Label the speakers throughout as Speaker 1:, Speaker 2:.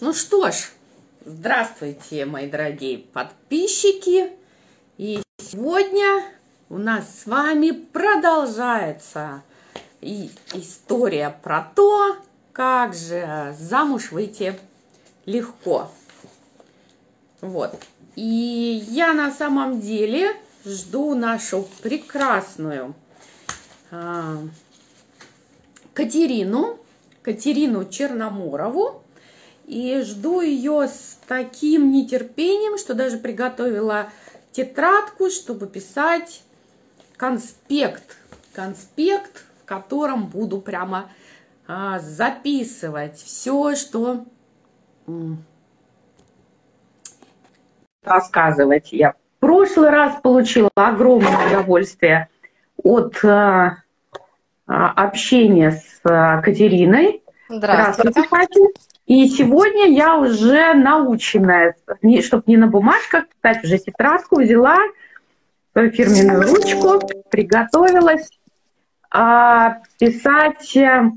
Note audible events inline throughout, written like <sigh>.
Speaker 1: Ну что ж, здравствуйте, мои дорогие подписчики. И сегодня у нас с вами продолжается история про то, как же замуж выйти легко. Вот. И я на самом деле жду нашу прекрасную а, Катерину, Катерину Черноморову. И жду ее с таким нетерпением, что даже приготовила тетрадку, чтобы писать конспект. Конспект, в котором буду прямо а, записывать все, что рассказывать. Я в прошлый раз получила огромное удовольствие от а, а, общения с а, Катериной.
Speaker 2: Здравствуйте.
Speaker 1: Здравствуйте, И сегодня я уже наученная, чтобы не на бумажках писать, уже тетрадку взяла, свою фирменную ручку, приготовилась а, писать э,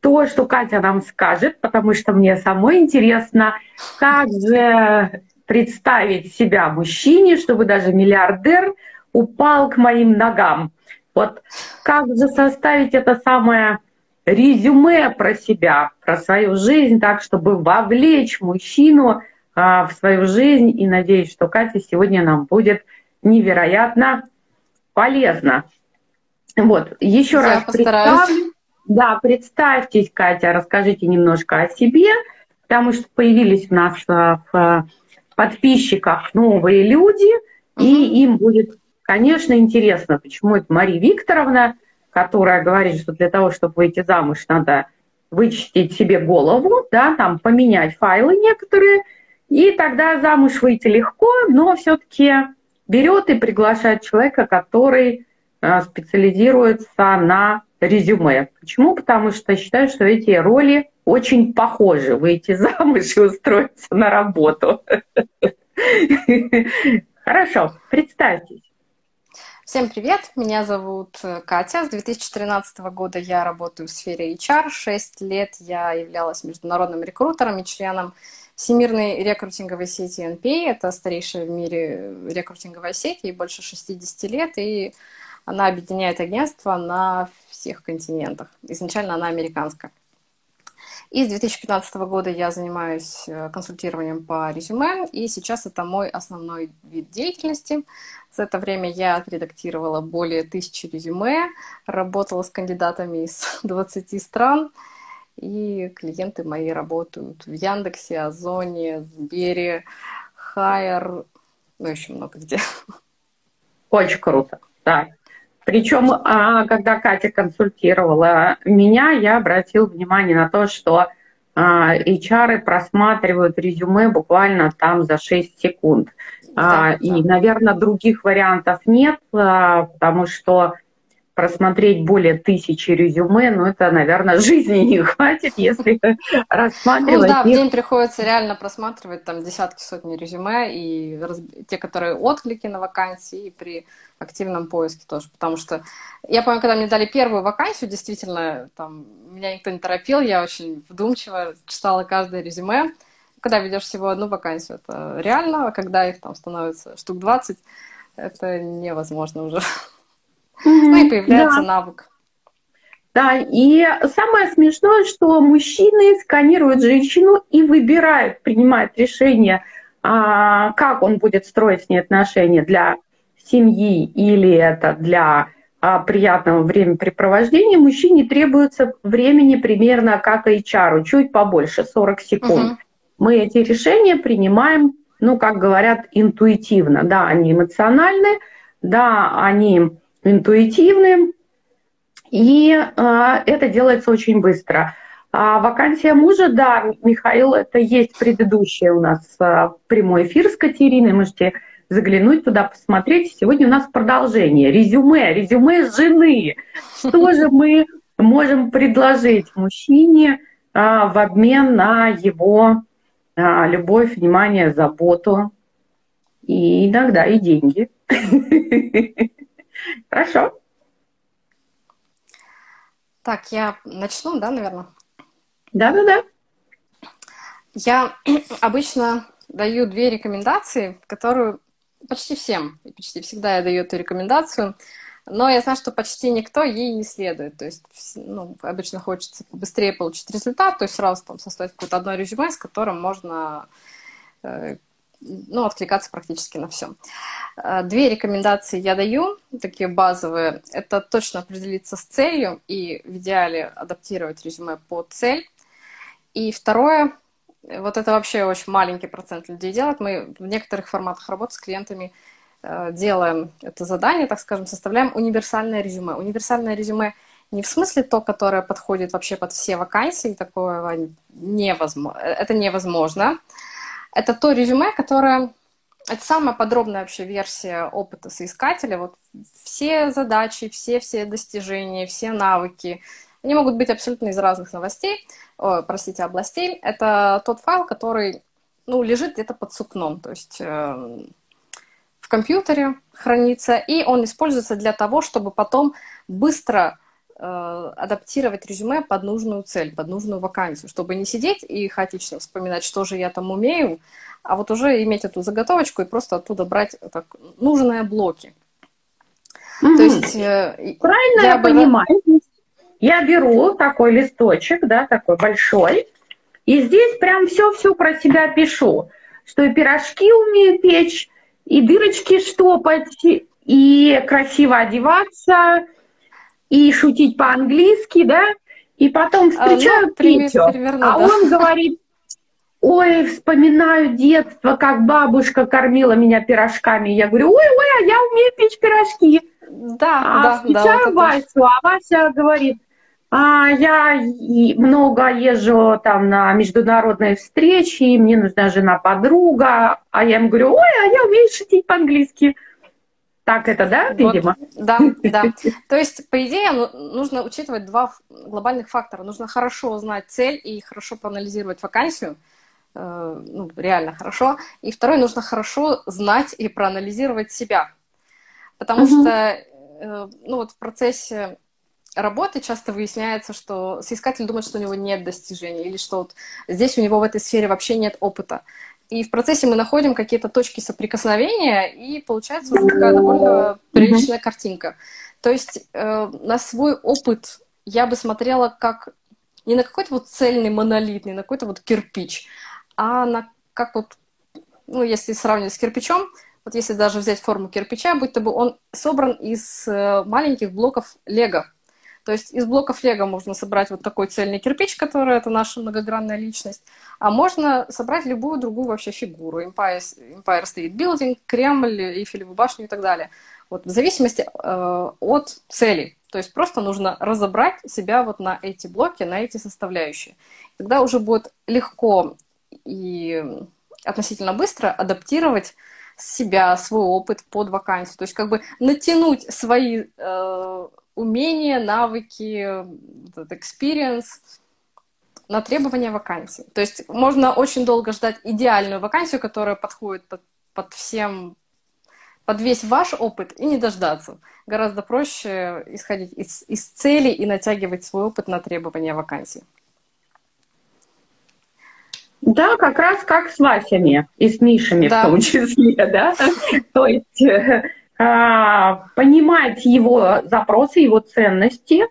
Speaker 1: то, что Катя нам скажет, потому что мне самой интересно, как же представить себя мужчине, чтобы даже миллиардер упал к моим ногам. Вот как же составить это самое резюме про себя, про свою жизнь, так, чтобы вовлечь мужчину а, в свою жизнь. И надеюсь, что Катя сегодня нам будет невероятно полезно. Вот, еще Я раз постараюсь. представлю. Да, представьтесь, Катя, расскажите немножко о себе, потому что появились у нас а, в подписчиках новые люди, и им будет Конечно, интересно, почему это Мария Викторовна, которая говорит, что для того, чтобы выйти замуж, надо вычистить себе голову, да, там поменять файлы некоторые, и тогда замуж выйти легко, но все-таки берет и приглашает человека, который э, специализируется на резюме. Почему? Потому что считаю, что эти роли очень похожи. Выйти <laughs> замуж и устроиться на работу. <laughs> Хорошо, представьтесь.
Speaker 2: Всем привет, меня зовут э, Катя. С 2013 года я работаю в сфере HR. Шесть лет я являлась международным рекрутером и членом Всемирной рекрутинговой сети NPA. Это старейшая в мире рекрутинговая сеть, ей больше 60 лет, и она объединяет агентства на всех континентах. Изначально она американская. И с 2015 года я занимаюсь э, консультированием по резюме, и сейчас это мой основной вид деятельности. За это время я отредактировала более тысячи резюме, работала с кандидатами из <laughs> 20 стран, и клиенты мои работают в Яндексе, Озоне, Сбере, Хайер, ну, еще много где.
Speaker 1: Очень круто, да. Причем, а, когда Катя консультировала меня, я обратила внимание на то, что а, HR просматривают резюме буквально там за 6 секунд. Да, и, да. наверное, других вариантов нет, а, потому что просмотреть более тысячи резюме, ну это, наверное, <laughs> жизни не хватит, если рассматривать.
Speaker 2: Ну да, в день приходится реально просматривать там десятки, сотни резюме, и раз... те, которые отклики на вакансии, и при активном поиске тоже, потому что я помню, когда мне дали первую вакансию, действительно, там, меня никто не торопил, я очень вдумчиво читала каждое резюме, когда ведешь всего одну вакансию, это реально, а когда их там становится штук 20, это невозможно уже. Ну и появляется да. навык.
Speaker 1: Да, и самое смешное, что мужчины сканируют женщину и выбирают, принимают решение, а, как он будет строить с ней отношения для семьи или это для а, приятного времяпрепровождения. Мужчине требуется времени примерно как HR, чуть побольше, 40 секунд. Угу. Мы эти решения принимаем, ну, как говорят, интуитивно. Да, они эмоциональны, да, они интуитивным, и э, это делается очень быстро. А вакансия мужа, да, Михаил, это есть предыдущая у нас э, прямой эфир с Катериной, можете заглянуть туда, посмотреть. Сегодня у нас продолжение. Резюме, резюме жены. Что же мы можем предложить мужчине а, в обмен на его а, любовь, внимание, заботу и иногда и деньги. <laughs> Хорошо.
Speaker 2: Так, я начну, да, наверное?
Speaker 1: Да-да-да.
Speaker 2: Я <clears throat> обычно даю две рекомендации, которые почти всем, почти всегда я даю эту рекомендацию, но я знаю, что почти никто ей не следует. То есть ну, обычно хочется быстрее получить результат, то есть сразу там составить какое-то одно резюме, с которым можно э, ну, откликаться практически на все. Э, две рекомендации я даю, такие базовые. Это точно определиться с целью и в идеале адаптировать резюме под цель. И второе, вот это вообще очень маленький процент людей делает. Мы в некоторых форматах работы с клиентами э, делаем это задание, так скажем, составляем универсальное резюме. Универсальное резюме не в смысле то, которое подходит вообще под все вакансии, такое невозможно. Это невозможно. Это то резюме, которое... Это самая подробная вообще версия опыта соискателя. Вот все задачи, все-все достижения, все навыки, они могут быть абсолютно из разных новостей, о, простите, областей. Это тот файл, который ну, лежит где-то под сукном, то есть э, в компьютере хранится, и он используется для того, чтобы потом быстро адаптировать резюме под нужную цель, под нужную вакансию, чтобы не сидеть и хаотично вспоминать, что же я там умею, а вот уже иметь эту заготовочку и просто оттуда брать так, нужные блоки.
Speaker 1: Mm-hmm. То есть, э, Правильно я, я понимаю. Я беру такой листочек, да, такой большой, и здесь прям все-все про себя пишу, что и пирожки умею печь, и дырочки штопать, и красиво одеваться, и шутить по-английски, да, и потом встречаю а, ну, Петю, примерно, а да. он говорит, ой, вспоминаю детство, как бабушка кормила меня пирожками. Я говорю, ой, ой, а я умею печь пирожки.
Speaker 2: Да, а да,
Speaker 1: встречаю да, Васю, а Вася говорит, а я много езжу там на международные встречи, мне нужна жена-подруга, а я ему говорю, ой, а я умею шутить по-английски. Так это, да, видимо?
Speaker 2: Вот, да, да. <laughs> То есть, по идее, ну, нужно учитывать два глобальных фактора. Нужно хорошо знать цель и хорошо проанализировать вакансию. Э, ну, реально хорошо. И второе, нужно хорошо знать и проанализировать себя. Потому угу. что, э, ну, вот в процессе работы часто выясняется, что соискатель думает, что у него нет достижений, или что вот здесь у него в этой сфере вообще нет опыта. И в процессе мы находим какие-то точки соприкосновения, и получается уже такая довольно приличная mm-hmm. картинка. То есть э, на свой опыт я бы смотрела как не на какой-то вот цельный монолит, не на какой-то вот кирпич, а на как вот, ну, если сравнивать с кирпичом, вот если даже взять форму кирпича, будь то бы он собран из э, маленьких блоков лего. То есть из блоков Лего можно собрать вот такой цельный кирпич, который это наша многогранная личность, а можно собрать любую другую вообще фигуру. Empire, Empire State Building, Кремль, Эйфелеву башню и так далее. Вот в зависимости э, от цели. То есть просто нужно разобрать себя вот на эти блоки, на эти составляющие. Тогда уже будет легко и относительно быстро адаптировать себя, свой опыт под вакансию. То есть как бы натянуть свои э, умения, навыки, этот experience на требования вакансии. То есть можно очень долго ждать идеальную вакансию, которая подходит под, под всем, под весь ваш опыт и не дождаться. Гораздо проще исходить из, из цели и натягивать свой опыт на требования вакансии.
Speaker 1: Да, как раз как с Васями и с Мишами да. в том числе, да. То есть э, понимать его запросы, его ценности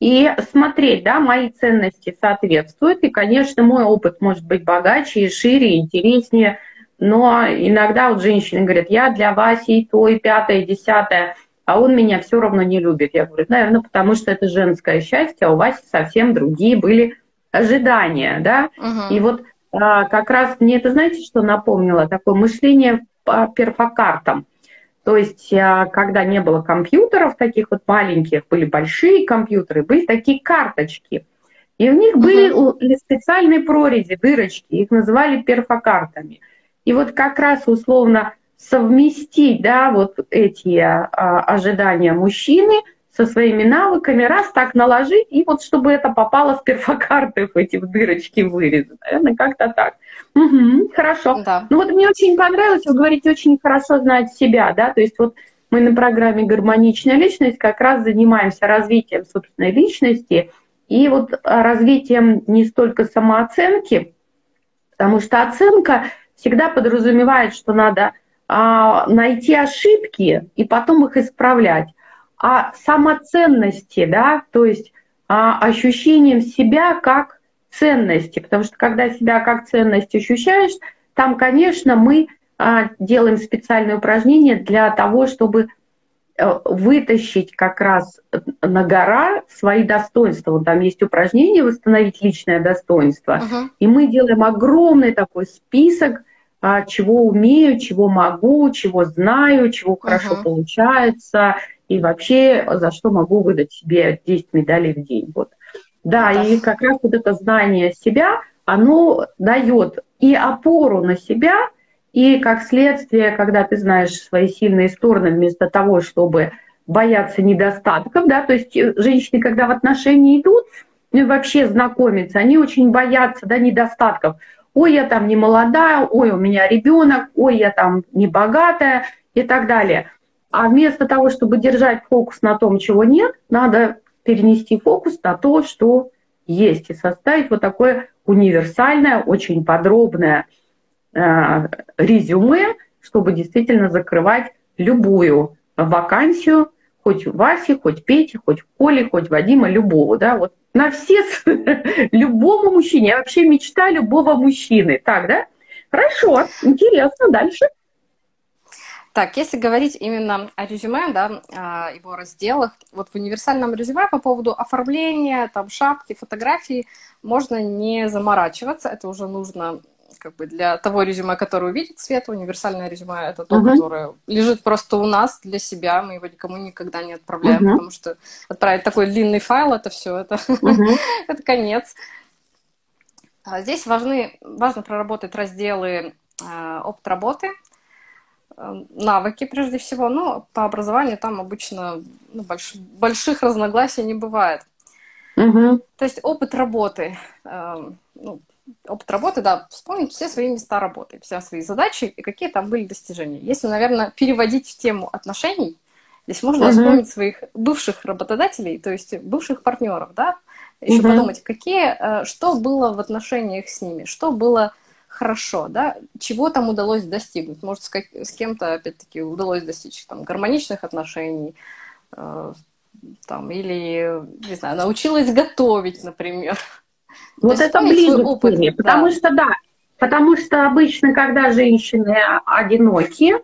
Speaker 1: и смотреть, да, мои ценности соответствуют. И, конечно, мой опыт может быть богаче и шире, и интереснее. Но иногда вот женщины говорят, я для Васи и то, и пятое, и десятое, а он меня все равно не любит. Я говорю, наверное, потому что это женское счастье, а у Васи совсем другие были ожидания, да. Угу. И вот а, как раз мне это, знаете, что напомнило? Такое мышление по перфокартам. То есть, а, когда не было компьютеров таких вот маленьких, были большие компьютеры, были такие карточки. И в них были uh-huh. специальные прорези, дырочки, их называли перфокартами. И вот как раз условно совместить да, вот эти а, ожидания мужчины со своими навыками, раз так наложить, и вот чтобы это попало в перфокарты, в эти дырочки вырезы. Наверное, как-то так. Угу, хорошо. Да. Ну вот мне очень понравилось, вы говорите, очень хорошо знать себя, да, то есть вот мы на программе «Гармоничная личность» как раз занимаемся развитием собственной личности и вот развитием не столько самооценки, Потому что оценка всегда подразумевает, что надо а, найти ошибки и потом их исправлять. А самоценности, да, то есть а, ощущением себя как ценности, потому что когда себя как ценность ощущаешь, там, конечно, мы а, делаем специальные упражнения для того, чтобы э, вытащить как раз на гора свои достоинства. Вот там есть упражнение «Восстановить личное достоинство». Uh-huh. И мы делаем огромный такой список, а, чего умею, чего могу, чего знаю, чего uh-huh. хорошо получается, и вообще за что могу выдать себе 10 медалей в день. Вот. Да, uh-huh. и как раз вот это знание себя, оно дает и опору на себя – и как следствие, когда ты знаешь свои сильные стороны, вместо того, чтобы бояться недостатков, да, то есть э, женщины, когда в отношения идут, ну, вообще знакомиться, они очень боятся да, недостатков. Ой, я там не молодая, ой, у меня ребенок, ой, я там не богатая и так далее. А вместо того, чтобы держать фокус на том, чего нет, надо перенести фокус на то, что есть, и составить вот такое универсальное, очень подробное Э, резюме, чтобы действительно закрывать любую вакансию, хоть у Васи, хоть Пети, хоть Коли, хоть Вадима, любого, да, вот на все, <laughs> любому мужчине. Вообще мечта любого мужчины. Так, да? Хорошо, интересно, дальше.
Speaker 2: Так, если говорить именно о резюме, да, о его разделах, вот в универсальном резюме по поводу оформления, там, шапки, фотографии, можно не заморачиваться, это уже нужно как бы для того резюме, которое увидит свет, универсальное резюме это то, uh-huh. которое лежит просто у нас для себя, мы его никому никогда не отправляем, uh-huh. потому что отправить такой длинный файл, это все, это, uh-huh. <laughs> это конец. А здесь важны, важно проработать разделы э, опыт работы, навыки прежде всего. Ну, по образованию там обычно ну, больш, больших разногласий не бывает. Угу. То есть опыт работы, э, ну, опыт работы, да, вспомнить все свои места работы, все свои задачи и какие там были достижения. Если, наверное, переводить в тему отношений, здесь можно uh-huh. вспомнить своих бывших работодателей, то есть бывших партнеров, да, еще uh-huh. подумать, какие, э, что было в отношениях с ними, что было хорошо, да, чего там удалось достигнуть. Может, с, как, с кем-то, опять-таки, удалось достичь там, гармоничных отношений, э, там, или, не знаю, научилась готовить, например. <laughs>
Speaker 1: Вот это ближе к теме, потому да. что да, потому что обычно, когда женщины одиноки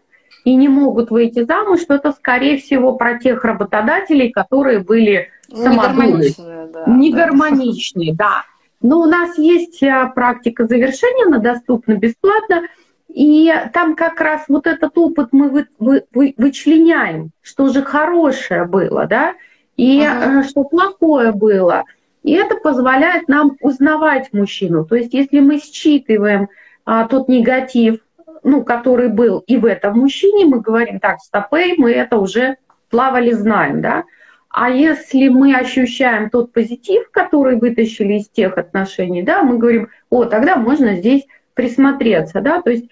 Speaker 1: и не могут выйти замуж, что это скорее всего про тех работодателей, которые были самодуры, да, негармоничные, да. да. Но у нас есть а, практика завершения, она доступна бесплатно, и там как раз вот этот опыт мы вы, вы, вы, вычленяем, что же хорошее было, да, и ага. Э, что плохое было. И это позволяет нам узнавать мужчину. То есть если мы считываем а, тот негатив, ну, который был и в этом мужчине, мы говорим, так, стопей, мы это уже плавали, знаем, да. А если мы ощущаем тот позитив, который вытащили из тех отношений, да, мы говорим, о, тогда можно здесь присмотреться, да, то есть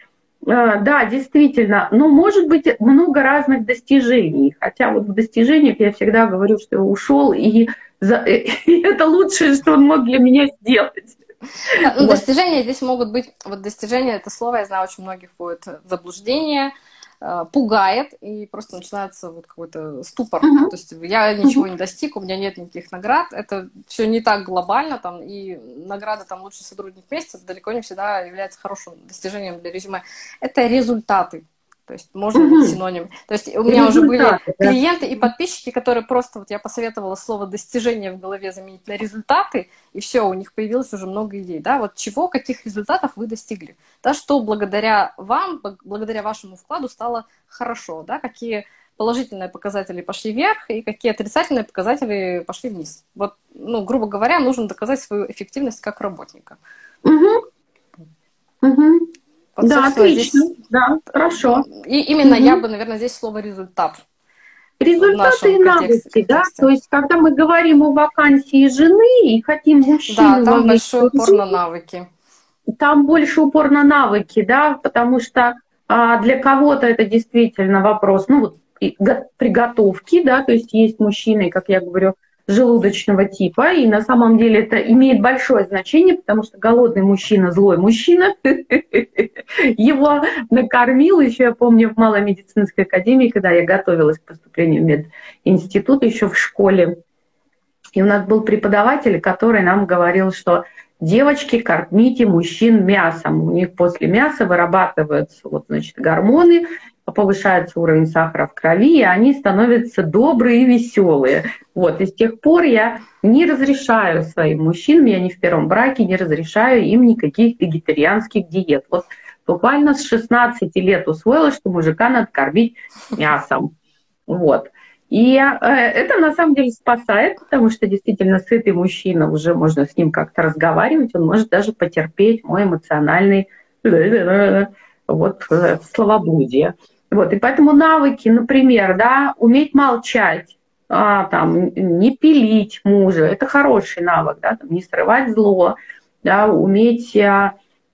Speaker 1: э, да, действительно, но может быть много разных достижений. Хотя вот в достижениях я всегда говорю, что ушел и за... <laughs> это лучшее, что он мог для меня сделать.
Speaker 2: Ну, вот. Достижения здесь могут быть, вот достижения, это слово, я знаю, очень многих будет заблуждение, э, пугает, и просто начинается вот какой-то ступор. Uh-huh. То есть я ничего не достиг, у меня нет никаких наград, это все не так глобально, там, и награда там лучший сотрудник месяца далеко не всегда является хорошим достижением для резюме. Это результаты. То есть можно угу. синоним. То есть у меня уже были клиенты и подписчики, которые просто, вот я посоветовала слово достижение в голове заменить на результаты, и все, у них появилось уже много идей, да, вот чего, каких результатов вы достигли, да, что благодаря вам, благодаря вашему вкладу стало хорошо, да, какие положительные показатели пошли вверх и какие отрицательные показатели пошли вниз. Вот, ну, грубо говоря, нужно доказать свою эффективность как работника. Угу.
Speaker 1: Угу. Да, отлично. Здесь... Да, хорошо.
Speaker 2: И именно угу. я бы, наверное, здесь слово результат.
Speaker 1: Результаты и навыки, да? То есть, когда мы говорим о вакансии жены и хотим мужчину...
Speaker 2: Да, там большой упор на навыки.
Speaker 1: Там больше упор на навыки, да, потому что а, для кого-то это действительно вопрос, ну, вот, приготовки, да, то есть есть мужчины, как я говорю, желудочного типа, и на самом деле это имеет большое значение, потому что голодный мужчина – злой мужчина. <laughs> Его накормил еще, я помню, в Малой медицинской академии, когда я готовилась к поступлению в мединститут еще в школе. И у нас был преподаватель, который нам говорил, что девочки, кормите мужчин мясом. У них после мяса вырабатываются вот, значит, гормоны, повышается уровень сахара в крови, и они становятся добрые и веселые. Вот, и с тех пор я не разрешаю своим мужчинам, я не в первом браке, не разрешаю им никаких вегетарианских диет. Вот буквально с 16 лет усвоила, что мужика надо кормить мясом. Вот. И э, это на самом деле спасает, потому что действительно сытый мужчина, уже можно с ним как-то разговаривать, он может даже потерпеть мой эмоциональный вот, э, словоблудие. Вот, и поэтому навыки, например, да, уметь молчать, а, там, не пилить мужа, это хороший навык, да, там, не срывать зло, да, уметь а,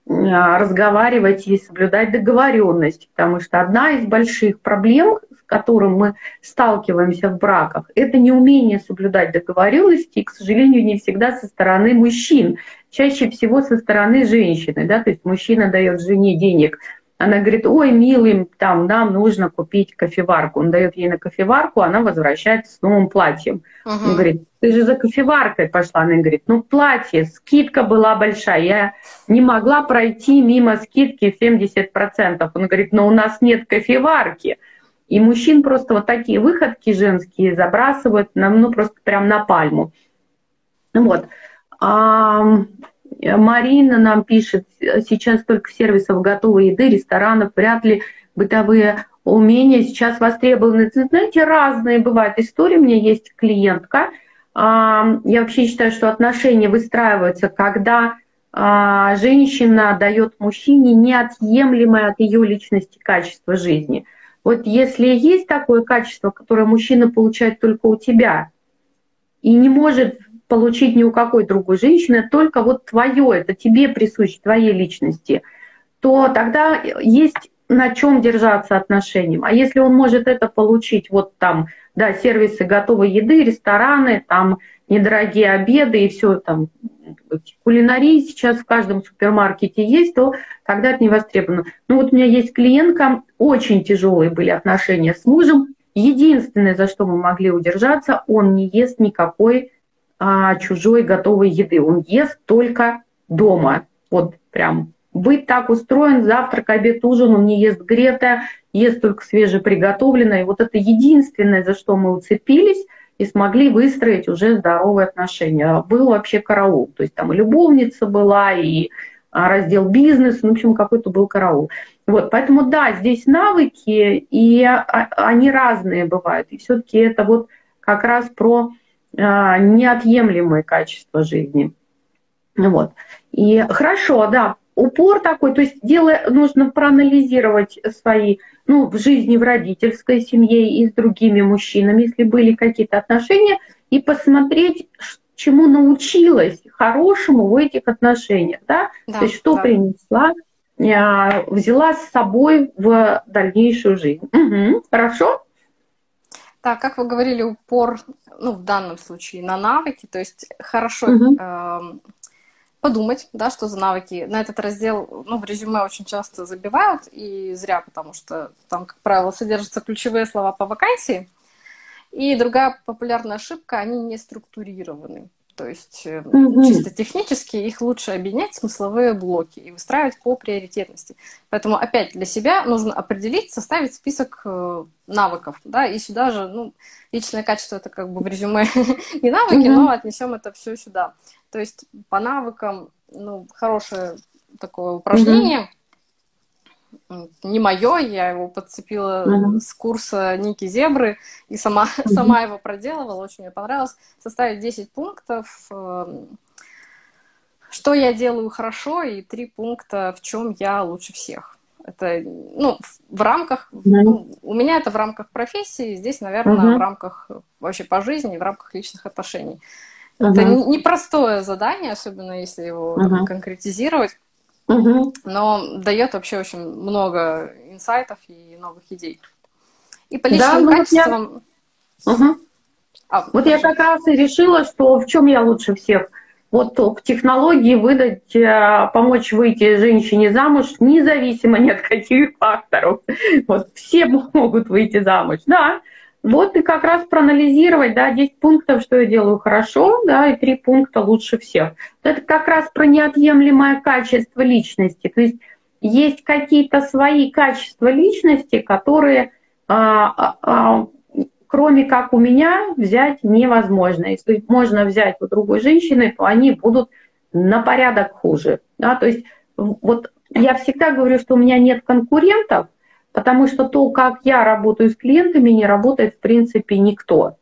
Speaker 1: а, разговаривать и соблюдать договоренность, потому что одна из больших проблем, с которым мы сталкиваемся в браках, это неумение соблюдать договоренности, и, к сожалению, не всегда со стороны мужчин, чаще всего со стороны женщины, да, то есть мужчина дает жене денег она говорит, ой, милый, там, нам нужно купить кофеварку. Он дает ей на кофеварку, она возвращается с новым платьем. Uh-huh. Он говорит, ты же за кофеваркой пошла. Она говорит, ну платье, скидка была большая. Я не могла пройти мимо скидки 70%. Он говорит, но у нас нет кофеварки. И мужчин просто вот такие выходки женские забрасывают, ну просто прям на пальму. Вот. Марина нам пишет, сейчас только сервисов готовой еды, ресторанов, вряд ли бытовые умения сейчас востребованы. Знаете, разные бывают истории. У меня есть клиентка. А, я вообще считаю, что отношения выстраиваются, когда а, женщина дает мужчине неотъемлемое от ее личности качество жизни. Вот если есть такое качество, которое мужчина получает только у тебя, и не может получить ни у какой другой женщины, только вот твое, это тебе присуще, твоей личности, то тогда есть на чем держаться отношениям. А если он может это получить, вот там, да, сервисы готовой еды, рестораны, там недорогие обеды и все там, кулинарии сейчас в каждом супермаркете есть, то тогда это не востребовано. Ну вот у меня есть клиентка, очень тяжелые были отношения с мужем. Единственное, за что мы могли удержаться, он не ест никакой а, чужой готовой еды. Он ест только дома. Вот прям быть так устроен, завтрак, обед, ужин, он не ест грета, ест только свежеприготовленное. И вот это единственное, за что мы уцепились и смогли выстроить уже здоровые отношения. Был вообще караул. То есть там любовница была, и а, раздел бизнес, ну, в общем, какой-то был караул. Вот, поэтому да, здесь навыки, и а, они разные бывают. И все-таки это вот как раз про а, неотъемлемое качество жизни. Вот. И хорошо, да, упор такой, то есть дело нужно проанализировать свои, ну, в жизни в родительской семье и с другими мужчинами, если были какие-то отношения, и посмотреть, чему научилась хорошему в этих отношениях, да, да то есть что да. принесла, а, взяла с собой в дальнейшую жизнь. Угу, хорошо?
Speaker 2: Так, как вы говорили, упор, ну, в данном случае на навыки, то есть хорошо угу. э, подумать, да, что за навыки. На этот раздел, ну, в резюме очень часто забивают, и зря, потому что там, как правило, содержатся ключевые слова по вакансии. И другая популярная ошибка, они не структурированы. То есть угу. чисто технически их лучше объединять смысловые блоки и выстраивать по приоритетности. Поэтому опять для себя нужно определить, составить список э, навыков, да, и сюда же, ну, личное качество это как бы в резюме <laughs> не навыки, угу. но отнесем это все сюда. То есть по навыкам, ну, хорошее такое упражнение. Угу не мое, я его подцепила uh-huh. с курса Ники Зебры и сама, uh-huh. сама его проделывала, очень мне понравилось. Составить 10 пунктов, эм, что я делаю хорошо, и 3 пункта, в чем я лучше всех. Это, ну, в рамках, ну, у меня это в рамках профессии, здесь, наверное, uh-huh. в рамках вообще по жизни, в рамках личных отношений. Uh-huh. Это непростое задание, особенно если его uh-huh. конкретизировать угу. но дает вообще очень много инсайтов и новых идей. И по личным да, ну, качествам... Я... Угу.
Speaker 1: А, вот я как раз и решила, что в чем я лучше всех. Вот в технологии выдать, э, помочь выйти женщине замуж, независимо ни от каких факторов. Вот все <laughs> могут выйти замуж, да. Вот и как раз проанализировать, да, 10 пунктов, что я делаю хорошо, да, и 3 пункта лучше всех. Это как раз про неотъемлемое качество личности. То есть есть какие-то свои качества личности, которые а, а, а, кроме как у меня, взять невозможно. Если можно взять у другой женщины, то они будут на порядок хуже. Да? То есть вот я всегда говорю, что у меня нет конкурентов, потому что то, как я работаю с клиентами, не работает в принципе никто.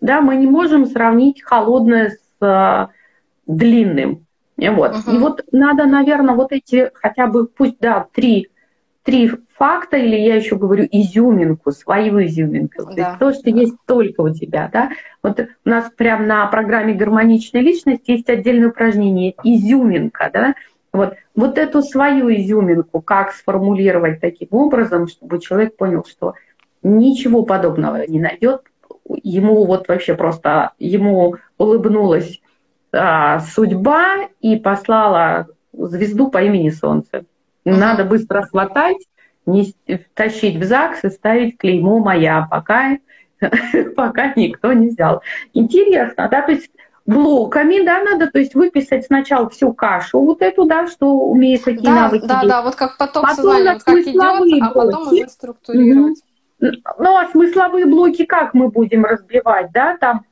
Speaker 1: Да, мы не можем сравнить холодное с э, длинным. Вот. Uh-huh. И вот надо, наверное, вот эти хотя бы, пусть, да, три три факта, или я еще говорю изюминку, свою изюминку. Да. То есть то, что да. есть только у тебя. Да? Вот у нас прямо на программе «Гармоничная личность» есть отдельное упражнение «изюминка». Да? Вот, вот эту свою изюминку, как сформулировать таким образом, чтобы человек понял, что ничего подобного не найдет, ему вот вообще просто, ему улыбнулась а, судьба и послала звезду по имени Солнце. Надо быстро хватать, не тащить в ЗАГС и ставить клеймо «Моя», пока, <laughs> пока никто не взял. Интересно, да, то есть блоками, да, надо, то есть выписать сначала всю кашу вот эту, да, что умеет какие
Speaker 2: да,
Speaker 1: навыки.
Speaker 2: Да, да, вот как поток потом сознания, вот как идет, а потом уже структурировать.
Speaker 1: Ну, а смысловые блоки как мы будем разбивать, да, там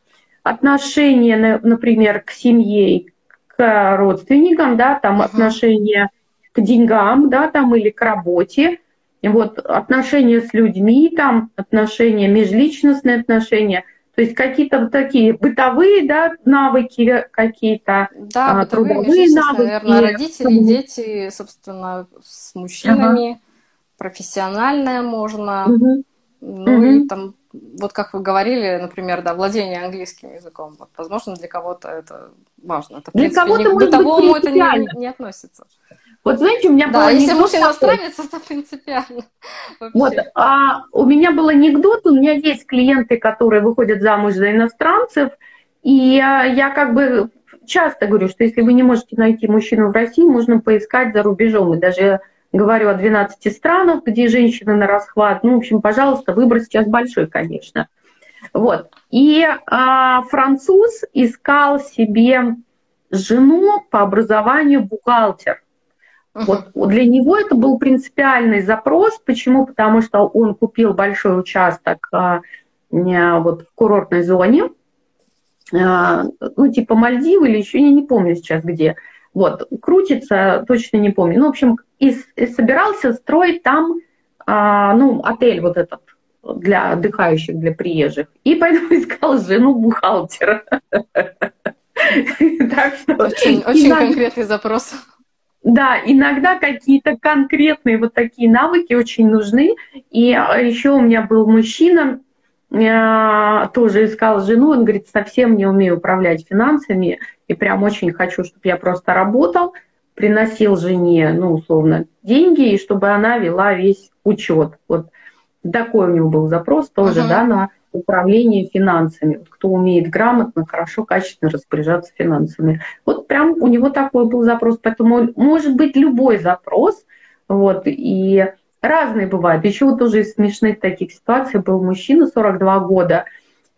Speaker 1: отношения, например, к семье, к родственникам, да, там uh-huh. отношения к деньгам, да, там, или к работе. Вот отношения с людьми, там, отношения, межличностные отношения, то есть какие-то вот такие бытовые, да, навыки какие-то,
Speaker 2: да, а, трудовые навыки. наверное, родители, дети, собственно, с мужчинами, ага. профессиональное можно, угу. ну угу. и там вот как вы говорили, например, да, владение английским языком, вот, возможно, для кого-то это важно. Это,
Speaker 1: для кого-то,
Speaker 2: к бытовому это не, не относится.
Speaker 1: Вот знаете, у меня
Speaker 2: да, был если муж иностранец, это принципиально. <laughs>
Speaker 1: Вот, а у меня был анекдот, у меня есть клиенты, которые выходят замуж за иностранцев, и я, я как бы часто говорю, что если вы не можете найти мужчину в России, можно поискать за рубежом. И даже говорю о 12 странах, где женщины на расхват. Ну, в общем, пожалуйста, выбор сейчас большой, конечно. Вот. И а, француз искал себе жену по образованию бухгалтер. Вот для него это был принципиальный запрос. Почему? Потому что он купил большой участок а, вот, в курортной зоне, а, ну, типа Мальдивы или еще, я не помню сейчас где. Вот, крутится, точно не помню. Ну, в общем, и, и собирался строить там, а, ну, отель вот этот для отдыхающих, для приезжих. И поэтому <laughs> искал жену бухгалтера. <laughs>
Speaker 2: Очень конкретный запрос.
Speaker 1: Да, иногда какие-то конкретные вот такие навыки очень нужны. И а, еще у меня был мужчина, э, тоже искал жену, он говорит, совсем не умею управлять финансами, и прям очень хочу, чтобы я просто работал, приносил жене, ну, условно, деньги, и чтобы она вела весь учет. Вот такой у него был запрос тоже, uh-huh. да, на управление финансами, кто умеет грамотно, хорошо, качественно распоряжаться финансами. Вот прям у него такой был запрос, поэтому может быть любой запрос, вот, и разные бывают. Еще вот тоже из смешных таких ситуаций был мужчина 42 года,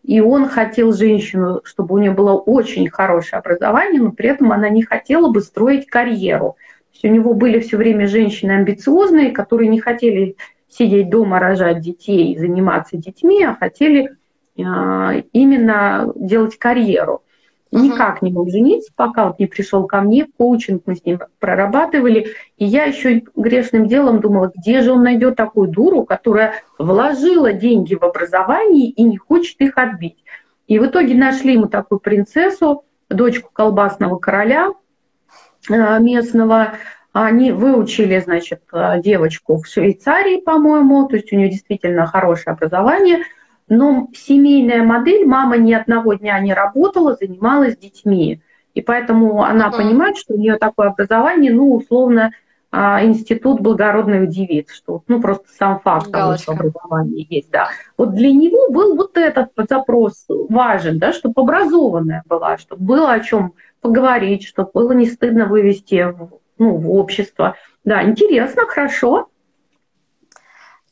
Speaker 1: и он хотел женщину, чтобы у нее было очень хорошее образование, но при этом она не хотела бы строить карьеру. То есть у него были все время женщины амбициозные, которые не хотели сидеть дома, рожать детей, заниматься детьми, а хотели а, именно делать карьеру. Никак не мог жениться, пока вот не пришел ко мне, коучинг мы с ним прорабатывали. И я еще грешным делом думала, где же он найдет такую дуру, которая вложила деньги в образование и не хочет их отбить. И в итоге нашли ему такую принцессу, дочку колбасного короля а, местного, они выучили, значит, э, девочку в Швейцарии, по-моему, то есть у нее действительно хорошее образование, но семейная модель, мама ни одного дня не работала, занималась детьми. И поэтому она uh-huh. понимает, что у нее такое образование, ну, условно, а, институт благородных девиц, что ну просто сам факт того, что образование есть, да. Вот для него был вот этот запрос важен, да, чтобы образованная была, чтобы было о чем поговорить, чтобы было не стыдно вывести ну, в общество. Да, интересно, хорошо.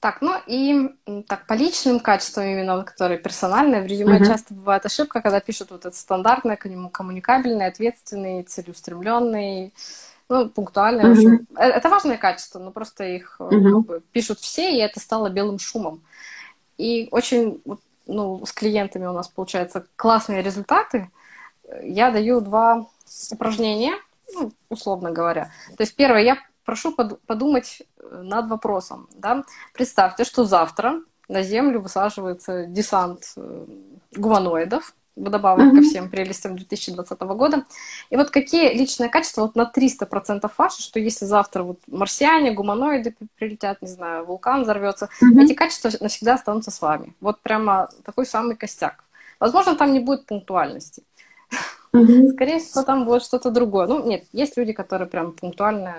Speaker 2: Так, ну и так, по личным качествам именно, которые персональные, в резюме uh-huh. часто бывает ошибка, когда пишут вот это стандартное, коммуникабельный, ответственный, целеустремленный, ну, пунктуальный. Uh-huh. В общем, э, это важные качества, но просто их uh-huh. как бы, пишут все, и это стало белым шумом. И очень, ну, с клиентами у нас получается классные результаты. Я даю два упражнения, ну, условно говоря. То есть первое, я прошу подумать э, над вопросом. Да? Представьте, что завтра на Землю высаживается десант э, гуманоидов, вдобавок mm-hmm. ко всем прелестям 2020 года. И вот какие личные качества вот на 300% ваши, что если завтра вот марсиане, гуманоиды прилетят, не знаю, вулкан взорвется, mm-hmm. эти качества навсегда останутся с вами. Вот прямо такой самый костяк. Возможно, там не будет пунктуальности. <laughs> Mm-hmm. Скорее всего, там будет что-то другое. Ну, нет, есть люди, которые прям пунктуально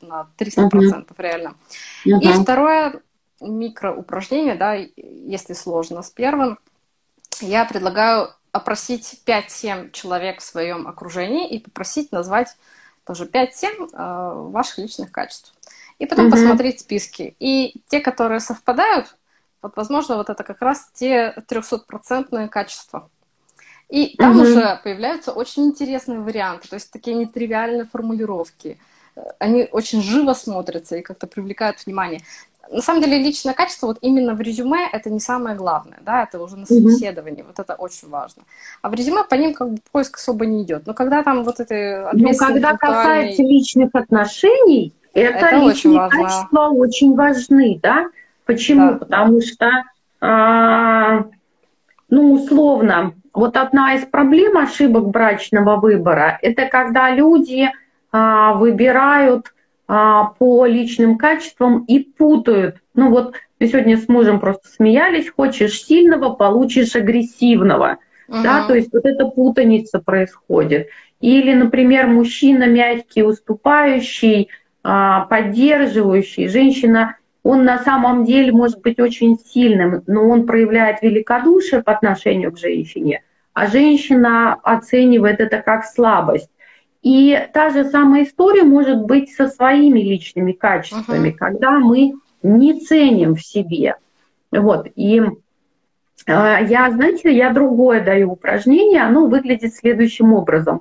Speaker 2: на 300% uh-huh. реально. Uh-huh. И второе микроупражнение, да, если сложно с первым, я предлагаю опросить 5-7 человек в своем окружении и попросить назвать тоже 5-7 э, ваших личных качеств. И потом uh-huh. посмотреть списки. И те, которые совпадают, вот, возможно, вот это как раз те 300-процентные качества. И там uh-huh. уже появляются очень интересные варианты, то есть такие нетривиальные формулировки – они очень живо смотрятся и как-то привлекают внимание. На самом деле личное качество вот именно в резюме это не самое главное, да, это уже на собеседовании, mm-hmm. вот это очень важно. А в резюме по ним как бы поиск особо не идет. Но когда там вот это
Speaker 1: Ну, когда касается личных отношений, это, это личные очень качества очень важны, да? Почему? Да. Потому что, а, ну, условно, вот одна из проблем ошибок брачного выбора, это когда люди а, выбирают а, по личным качествам и путают. Ну вот мы сегодня с мужем просто смеялись, хочешь сильного, получишь агрессивного. Угу. Да, то есть вот эта путаница происходит. Или, например, мужчина мягкий, уступающий, а, поддерживающий, женщина, он на самом деле может быть очень сильным, но он проявляет великодушие по отношению к женщине, а женщина оценивает это как слабость. И та же самая история может быть со своими личными качествами, uh-huh. когда мы не ценим в себе. Вот. И э, я, знаете, я другое даю упражнение, оно выглядит следующим образом.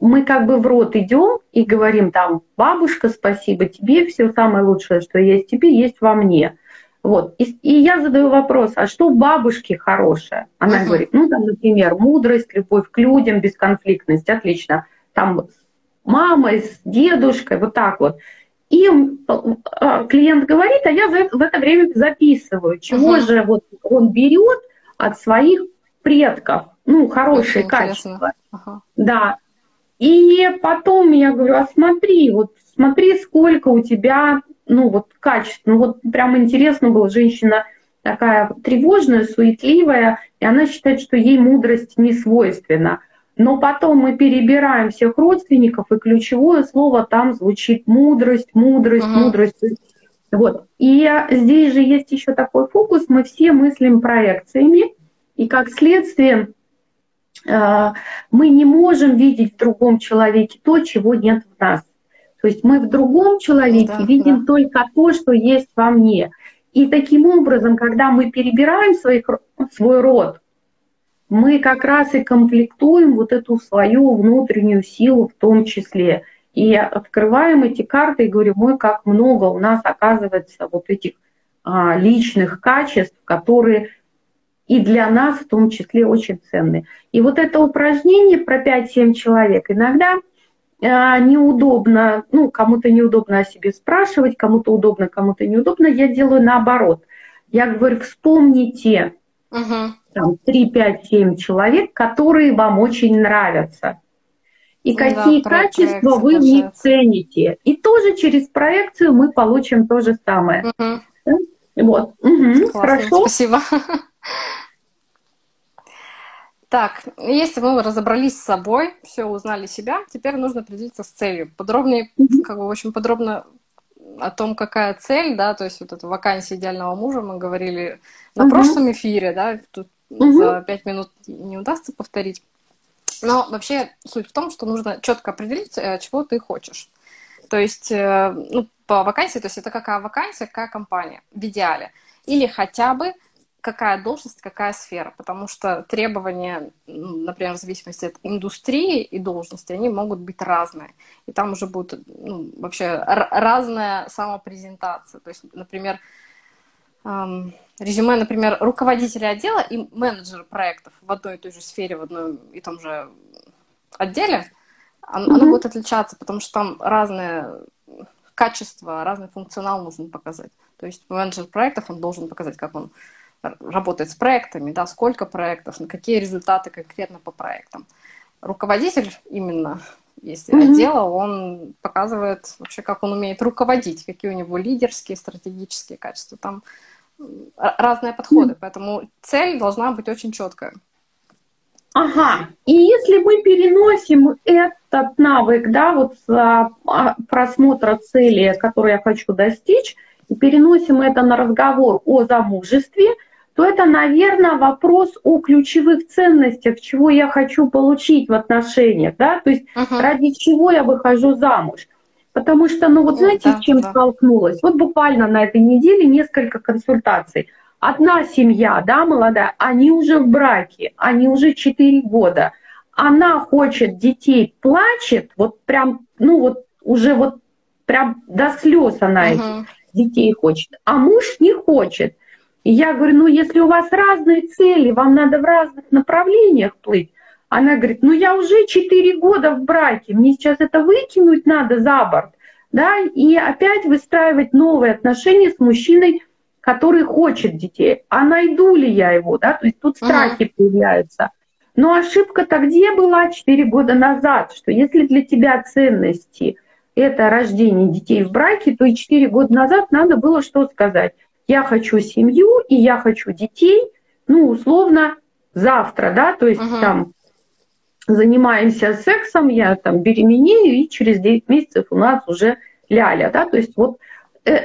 Speaker 1: А, мы как бы в рот идем и говорим там, бабушка, спасибо тебе, все самое лучшее, что есть тебе, есть во мне. Вот. И, и я задаю вопрос, а что у бабушки хорошее? Она uh-huh. говорит, ну, там, например, мудрость, любовь к людям, бесконфликтность, отлично. Там мама с дедушкой, вот так вот. И а, клиент говорит, а я в это время записываю, чего uh-huh. же вот он берет от своих предков, ну, хорошие Очень качества. Uh-huh. Да. И потом я говорю, а смотри, вот смотри, сколько у тебя ну вот качественно, ну, вот прям интересно было, женщина такая тревожная, суетливая, и она считает, что ей мудрость не свойственна. Но потом мы перебираем всех родственников, и ключевое слово там звучит мудрость, мудрость, uh-huh. мудрость. Вот. И здесь же есть еще такой фокус, мы все мыслим проекциями, и как следствие мы не можем видеть в другом человеке то, чего нет в нас. То есть мы в другом человеке да, видим да. только то, что есть во мне. И таким образом, когда мы перебираем своих, свой род, мы как раз и комплектуем вот эту свою внутреннюю силу в том числе. И открываем эти карты и говорим, ой, как много у нас оказывается вот этих а, личных качеств, которые и для нас в том числе очень ценны. И вот это упражнение про 5-7 человек иногда а, неудобно, ну, кому-то неудобно о себе спрашивать, кому-то удобно, кому-то неудобно, я делаю наоборот. Я говорю, вспомните угу. там, 3, 5, 7 человек, которые вам очень нравятся. И ну, какие да, качества вы в них цените. И тоже через проекцию мы получим то же самое. Угу. Вот. Угу. Хорошо.
Speaker 2: Спасибо. Так, если мы разобрались с собой, все узнали себя, теперь нужно определиться с целью. Подробнее, как бы очень подробно о том, какая цель, да, то есть вот эта вакансия идеального мужа, мы говорили на угу. прошлом эфире, да, тут угу. за пять минут не удастся повторить. Но вообще суть в том, что нужно четко определить, э, чего ты хочешь. То есть, э, ну, по вакансии, то есть это какая вакансия, какая компания в идеале. Или хотя бы какая должность, какая сфера, потому что требования, например, в зависимости от индустрии и должности, они могут быть разные. И там уже будет ну, вообще разная самопрезентация. То есть, например, эм, резюме, например, руководителя отдела и менеджера проектов в одной и той же сфере, в одном и том же отделе, оно, mm-hmm. оно будет отличаться, потому что там разные качества, разный функционал нужно показать. То есть менеджер проектов, он должен показать, как он работает с проектами, да, сколько проектов, на какие результаты конкретно по проектам. Руководитель именно, если mm-hmm. отдела, он показывает вообще, как он умеет руководить, какие у него лидерские, стратегические качества. Там разные подходы, mm-hmm. поэтому цель должна быть очень четкая.
Speaker 1: Ага, и если мы переносим этот навык, да, вот с а, просмотра цели, которую я хочу достичь, и переносим это на разговор о замужестве – то это, наверное, вопрос о ключевых ценностях, чего я хочу получить в отношениях, да, то есть uh-huh. ради чего я выхожу замуж. Потому что, ну вот знаете, да, с чем да. столкнулась? Вот буквально на этой неделе несколько консультаций. Одна семья, да, молодая, они уже в браке, они уже 4 года. Она хочет детей, плачет, вот прям, ну вот уже вот прям до слез она uh-huh. этих детей хочет, а муж не хочет. И я говорю, ну если у вас разные цели, вам надо в разных направлениях плыть. Она говорит, ну я уже 4 года в браке, мне сейчас это выкинуть надо за борт, да, и опять выстраивать новые отношения с мужчиной, который хочет детей. А найду ли я его, да, то есть тут страхи uh-huh. появляются. Но ошибка-то где была 4 года назад, что если для тебя ценности это рождение детей в браке, то и 4 года назад надо было что сказать? Я хочу семью и я хочу детей, ну, условно, завтра, да, то есть uh-huh. там занимаемся сексом, я там беременею, и через 9 месяцев у нас уже ляля, да, то есть вот э, э,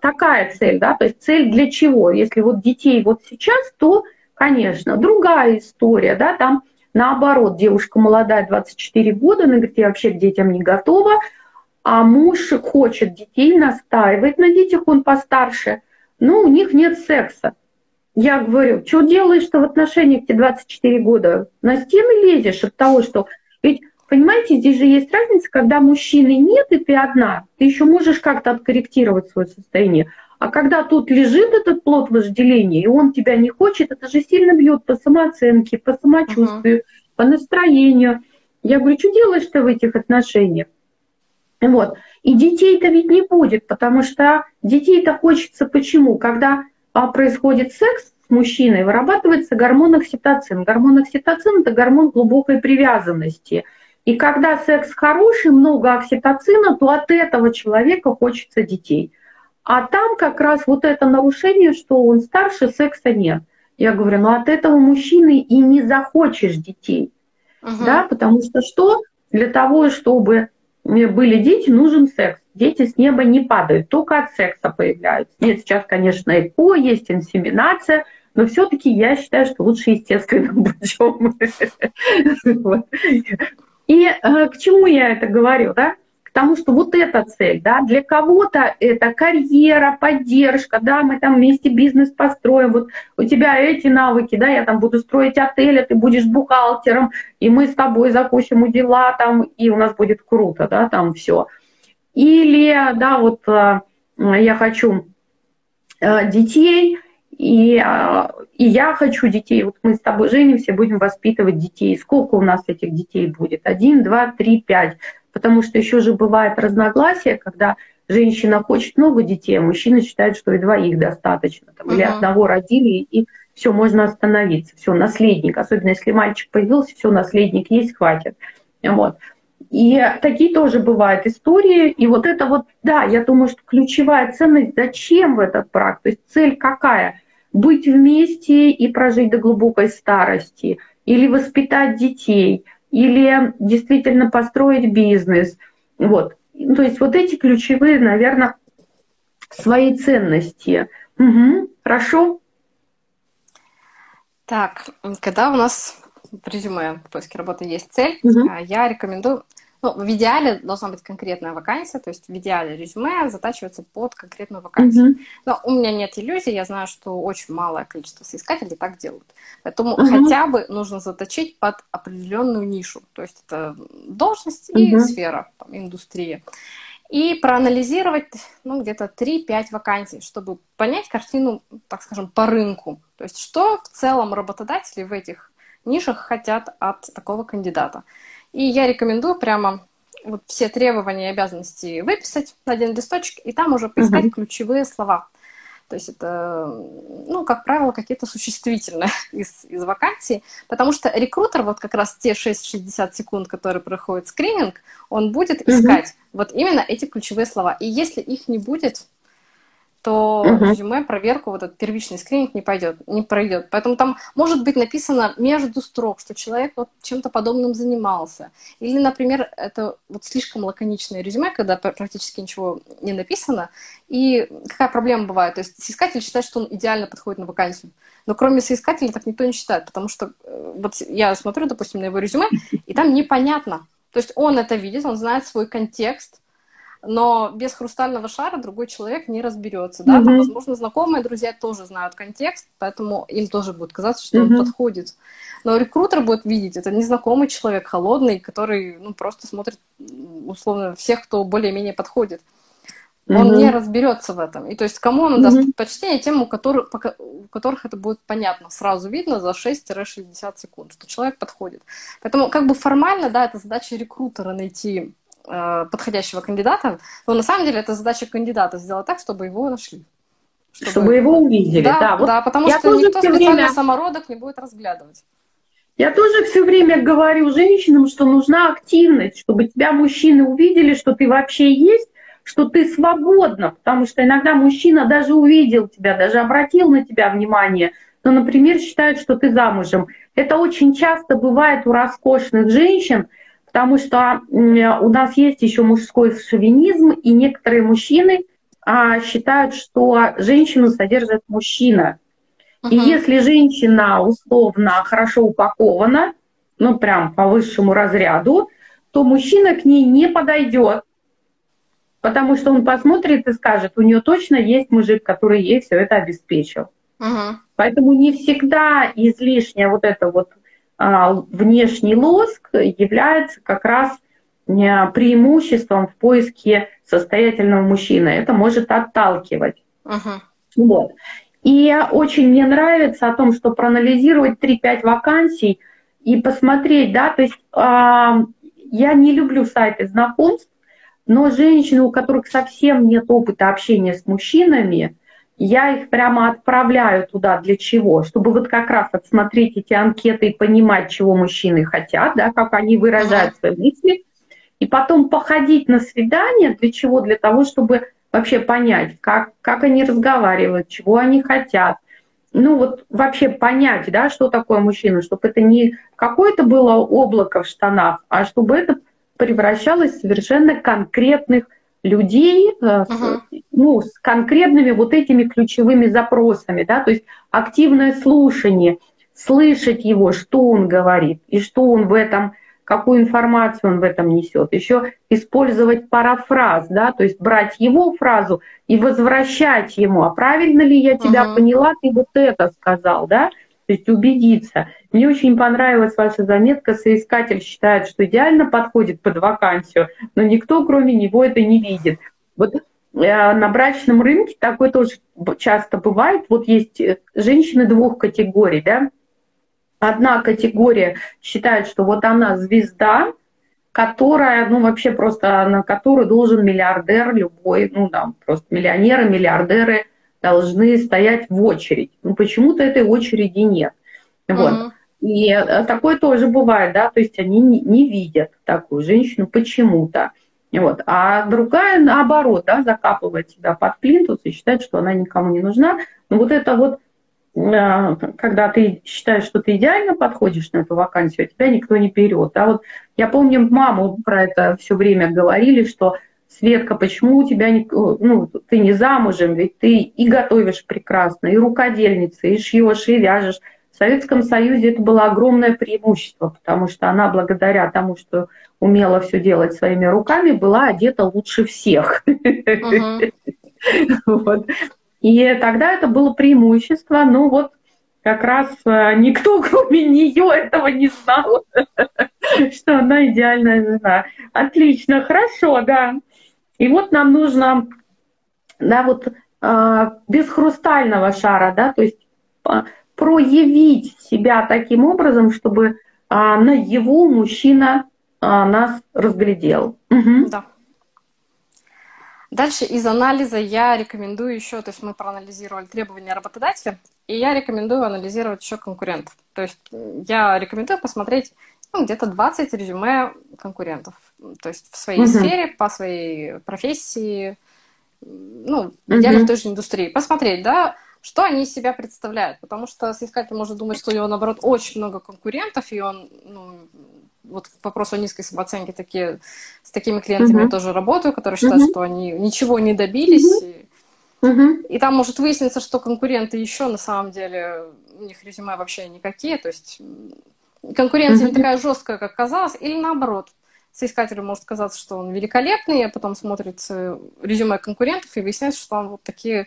Speaker 1: такая цель, да, то есть цель для чего? Если вот детей вот сейчас, то, конечно, другая история, да, там наоборот, девушка молодая, 24 года, она говорит, я вообще к детям не готова, а муж хочет детей, настаивает на детях, он постарше, ну, у них нет секса. Я говорю, что делаешь-то в отношениях тебе 24 года? На стены лезешь от того, что... Ведь, понимаете, здесь же есть разница, когда мужчины нет, и ты одна, ты еще можешь как-то откорректировать свое состояние. А когда тут лежит этот плод вожделения, и он тебя не хочет, это же сильно бьет по самооценке, по самочувствию, uh-huh. по настроению. Я говорю, что делаешь-то в этих отношениях? Вот. И детей-то ведь не будет, потому что детей-то хочется почему? Когда а, происходит секс с мужчиной, вырабатывается гормон окситоцин. Гормон окситоцин – это гормон глубокой привязанности. И когда секс хороший, много окситоцина, то от этого человека хочется детей. А там как раз вот это нарушение, что он старше, секса нет. Я говорю, ну от этого мужчины и не захочешь детей. Uh-huh. Да, потому что что? Для того, чтобы были дети, нужен секс. Дети с неба не падают, только от секса появляются. Нет, сейчас, конечно, ЭКО, есть инсеминация, но все-таки я считаю, что лучше естественным <laughs> путем. И э, к чему я это говорю, да? Потому что вот эта цель, да, для кого-то это карьера, поддержка, да, мы там вместе бизнес построим, вот у тебя эти навыки, да, я там буду строить отель, а ты будешь бухгалтером, и мы с тобой запустим дела там, и у нас будет круто, да, там все. Или, да, вот э, я хочу э, детей, и, э, и я хочу детей. Вот мы с тобой женимся, будем воспитывать детей. Сколько у нас этих детей будет? Один, два, три, пять потому что еще же бывает разногласие, когда женщина хочет много детей, а мужчина считает, что и двоих достаточно, там, uh-huh. или одного родили, и все, можно остановиться, все, наследник, особенно если мальчик появился, все, наследник есть, хватит. Вот. И такие тоже бывают истории. И вот это вот, да, я думаю, что ключевая ценность, зачем в этот брак? То есть цель какая? Быть вместе и прожить до глубокой старости. или воспитать детей, или действительно построить бизнес. Вот. То есть вот эти ключевые, наверное, свои ценности. Угу, хорошо.
Speaker 2: Так, когда у нас в резюме в поиске работы есть цель, угу. я рекомендую ну, в идеале должна быть конкретная вакансия, то есть в идеале резюме затачивается под конкретную вакансию. Mm-hmm. Но у меня нет иллюзий, я знаю, что очень малое количество соискателей так делают. Поэтому mm-hmm. хотя бы нужно заточить под определенную нишу. То есть это должность mm-hmm. и сфера, там, индустрия. И проанализировать ну, где-то 3-5 вакансий, чтобы понять картину, так скажем, по рынку. То есть что в целом работодатели в этих нишах хотят от такого кандидата. И я рекомендую прямо вот все требования и обязанности выписать на один листочек, и там уже поискать uh-huh. ключевые слова. То есть это, ну, как правило, какие-то существительные <laughs> из, из вакансий, потому что рекрутер, вот как раз те 6-60 секунд, которые проходит скрининг, он будет искать uh-huh. вот именно эти ключевые слова. И если их не будет, то uh-huh. резюме, проверку, вот этот первичный скрининг не пойдет, не пройдет. Поэтому там может быть написано между строк, что человек вот чем-то подобным занимался. Или, например, это вот слишком лаконичное резюме, когда практически ничего не написано. И какая проблема бывает? То есть соискатель считает, что он идеально подходит на вакансию. Но кроме соискателя так никто не считает, потому что э, вот я смотрю, допустим, на его резюме, и там непонятно. То есть он это видит, он знает свой контекст, но без хрустального шара другой человек не разберется, да, mm-hmm. там, возможно, знакомые друзья тоже знают контекст, поэтому им тоже будет казаться, что mm-hmm. он подходит. Но рекрутер будет видеть, это незнакомый человек, холодный, который, ну, просто смотрит, условно, всех, кто более-менее подходит. Он mm-hmm. не разберется в этом. И то есть кому он mm-hmm. даст предпочтение, тем, у которых, у которых это будет понятно. Сразу видно за 6-60 секунд, что человек подходит. Поэтому как бы формально, да, это задача рекрутера найти подходящего кандидата, но на самом деле это задача кандидата сделать так, чтобы его нашли.
Speaker 1: Чтобы, чтобы его увидели,
Speaker 2: да. Да, вот да потому что никто специально время... самородок не будет разглядывать.
Speaker 1: Я тоже все время говорю женщинам, что нужна активность, чтобы тебя мужчины увидели, что ты вообще есть, что ты свободна, потому что иногда мужчина даже увидел тебя, даже обратил на тебя внимание, но, например, считает, что ты замужем. Это очень часто бывает у роскошных женщин, потому что у нас есть еще мужской шовинизм, и некоторые мужчины а, считают, что женщину содержит мужчина. Uh-huh. И если женщина условно хорошо упакована, ну прям по высшему разряду, то мужчина к ней не подойдет, потому что он посмотрит и скажет, у нее точно есть мужик, который ей все это обеспечил. Uh-huh. Поэтому не всегда излишняя вот эта вот внешний лоск является как раз э, преимуществом в поиске состоятельного мужчины. Это может отталкивать. Uh-huh. Вот. И очень мне нравится о том, что проанализировать 3-5 вакансий и посмотреть, да, то есть э, я не люблю сайты знакомств, но женщины, у которых совсем нет опыта общения с мужчинами, я их прямо отправляю туда для чего? Чтобы вот как раз отсмотреть эти анкеты и понимать, чего мужчины хотят, да, как они выражают свои мысли, и потом походить на свидание, для чего? Для того, чтобы вообще понять, как, как они разговаривают, чего они хотят. Ну вот вообще понять, да, что такое мужчина, чтобы это не какое-то было облако в штанах, а чтобы это превращалось в совершенно конкретных людей uh-huh. ну, с конкретными вот этими ключевыми запросами, да, то есть активное слушание, слышать его, что он говорит и что он в этом, какую информацию он в этом несет. Еще использовать парафраз, да, то есть брать его фразу и возвращать ему, а правильно ли я тебя uh-huh. поняла, ты вот это сказал, да, то есть убедиться. Мне очень понравилась ваша заметка. Соискатель считает, что идеально подходит под вакансию, но никто, кроме него, это не видит. Вот э, на брачном рынке такое тоже часто бывает. Вот есть э, женщины двух категорий, да. Одна категория считает, что вот она звезда, которая, ну, вообще просто на которую должен миллиардер любой, ну, да, просто миллионеры, миллиардеры – должны стоять в очередь. Ну, почему-то этой очереди нет. Вот. Mm-hmm. И э, такое тоже бывает, да, то есть они не, не видят такую женщину почему-то. Вот. А другая, наоборот, да, закапывает себя под плинтус и считает, что она никому не нужна. Но вот это вот э, когда ты считаешь, что ты идеально подходишь на эту вакансию, а тебя никто не берет. А вот я помню, маму про это все время говорили, что Светка, почему у тебя не, ну, ты не замужем, ведь ты и готовишь прекрасно, и рукодельница, и шьешь, и вяжешь. В Советском Союзе это было огромное преимущество, потому что она благодаря тому, что умела все делать своими руками, была одета лучше всех. <laughs> И тогда это было преимущество, ну вот как раз э, никто, <laughs> кроме нее, этого не знал, <laughs> что она идеальная жена. Отлично, хорошо, да. И вот нам нужно, да, вот э, без хрустального шара, да, то есть э, проявить себя таким образом, чтобы э, на его мужчина э, нас разглядел. Угу. Да.
Speaker 2: Дальше из анализа я рекомендую еще, то есть мы проанализировали требования работодателя, и я рекомендую анализировать еще конкурентов. То есть я рекомендую посмотреть ну, где-то 20 резюме конкурентов. То есть в своей угу. сфере, по своей профессии, ну, идеально в той же индустрии. Посмотреть, да, что они из себя представляют. Потому что соискатель может думать, что у него, наоборот, очень много конкурентов, и он, ну, вот к вопросу о низкой самооценке, такие, с такими клиентами uh-huh. я тоже работаю, которые считают, uh-huh. что они ничего не добились. Uh-huh. И, и там может выясниться, что конкуренты еще на самом деле, у них резюме вообще никакие, то есть конкуренция не такая жесткая, как казалось, или наоборот, соискателю может казаться, что он великолепный, а потом смотрит э, резюме конкурентов и выясняется, что он вот такие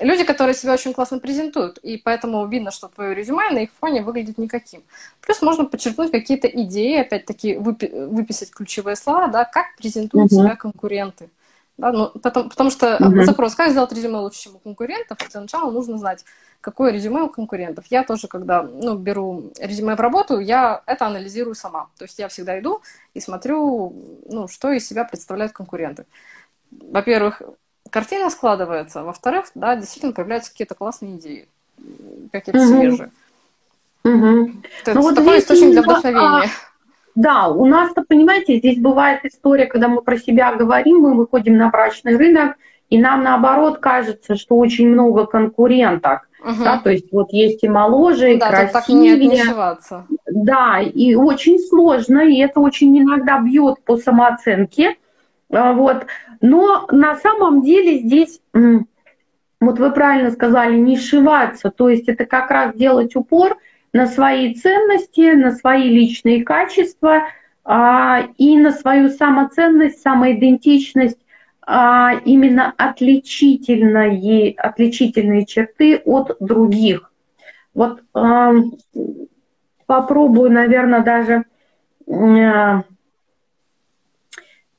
Speaker 2: люди, которые себя очень классно презентуют, и поэтому видно, что твое резюме на их фоне выглядит никаким. Плюс можно подчеркнуть какие-то идеи, опять-таки выпи- выписать ключевые слова, да, как презентуют uh-huh. себя конкуренты. Да, ну, потому, потому что uh-huh. запрос, как сделать резюме лучше, чем у конкурентов, для начала нужно знать, какое резюме у конкурентов. Я тоже, когда ну, беру резюме в работу, я это анализирую сама. То есть я всегда иду и смотрю, ну, что из себя представляют конкуренты. Во-первых, картина складывается. Во-вторых, да, действительно появляются какие-то классные идеи, какие-то угу. свежие. Угу. Это ну, вот такой источник для вдохновения. А,
Speaker 1: да, у нас-то, понимаете, здесь бывает история, когда мы про себя говорим, мы выходим на брачный рынок, и нам наоборот кажется, что очень много конкуренток. Угу. Да, то есть вот есть и моложе, и да, красивее. Так не да, и очень сложно, и это очень иногда бьет по самооценке. А, вот. Но на самом деле здесь, вот вы правильно сказали, не сшиваться, то есть это как раз делать упор на свои ценности, на свои личные качества а, и на свою самоценность, самоидентичность, а, именно отличительные, отличительные черты от других. Вот попробую, наверное, даже ну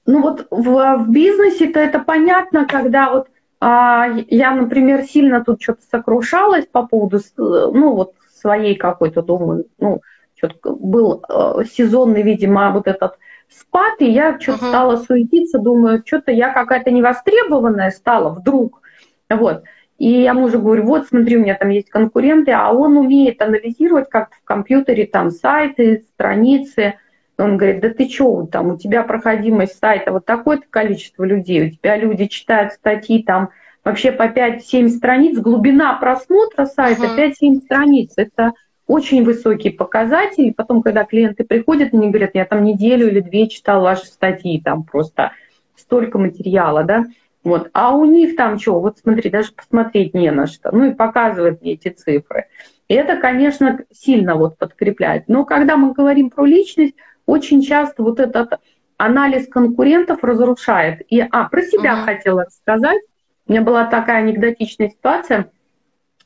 Speaker 1: вот в, в бизнесе-то это понятно, когда вот а, я, например, сильно тут что-то сокрушалась по поводу, ну вот своей какой-то, думаю, ну, что-то был э, сезонный, видимо, вот этот спад, и я что-то uh-huh. стала суетиться, думаю, что-то я какая-то невостребованная стала вдруг, вот. И я мужу говорю, вот смотри, у меня там есть конкуренты, а он умеет анализировать как в компьютере там сайты, страницы, он говорит, да ты что, там у тебя проходимость сайта вот такое-то количество людей, у тебя люди читают статьи там вообще по 5-7 страниц, глубина просмотра сайта uh-huh. 5-7 страниц. Это очень высокий показатель. Потом, когда клиенты приходят, они говорят, я там неделю или две читал ваши статьи, там просто столько материала, да. Вот. А у них там что, вот смотри, даже посмотреть не на что. Ну и показывают мне эти цифры. И это, конечно, сильно вот подкрепляет. Но когда мы говорим про личность, очень часто вот этот анализ конкурентов разрушает. И, а, про себя uh-huh. хотела сказать. У меня была такая анекдотичная ситуация.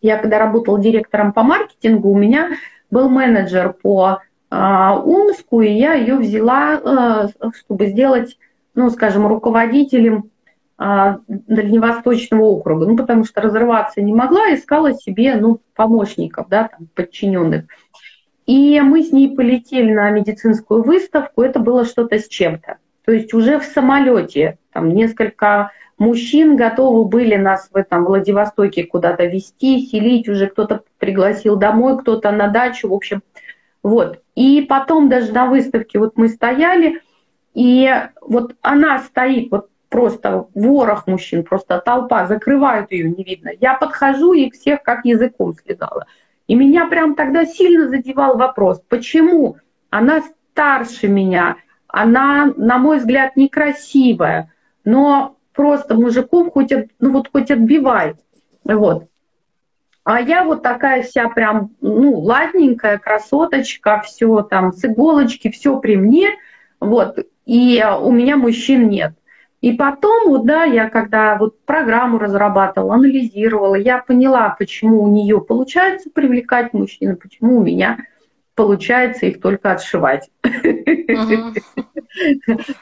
Speaker 1: Я когда работала директором по маркетингу, у меня был менеджер по э, Омску, и я ее взяла, э, чтобы сделать, ну, скажем, руководителем э, Дальневосточного округа. Ну, потому что разрываться не могла, искала себе, ну, помощников, да, там, подчиненных. И мы с ней полетели на медицинскую выставку, это было что-то с чем-то. То есть уже в самолете там несколько мужчин готовы были нас в этом Владивостоке куда-то везти, селить, уже кто-то пригласил домой, кто-то на дачу, в общем, вот. И потом даже на выставке вот мы стояли, и вот она стоит, вот просто ворох мужчин, просто толпа, закрывают ее, не видно. Я подхожу и всех как языком слезала. И меня прям тогда сильно задевал вопрос, почему она старше меня, она, на мой взгляд, некрасивая, но просто мужиков хоть, ну вот хоть отбивай. Вот. А я вот такая вся прям, ну, ладненькая, красоточка, все там с иголочки, все при мне, вот, и у меня мужчин нет. И потом, вот, да, я когда вот программу разрабатывала, анализировала, я поняла, почему у нее получается привлекать мужчин, почему у меня получается их только отшивать.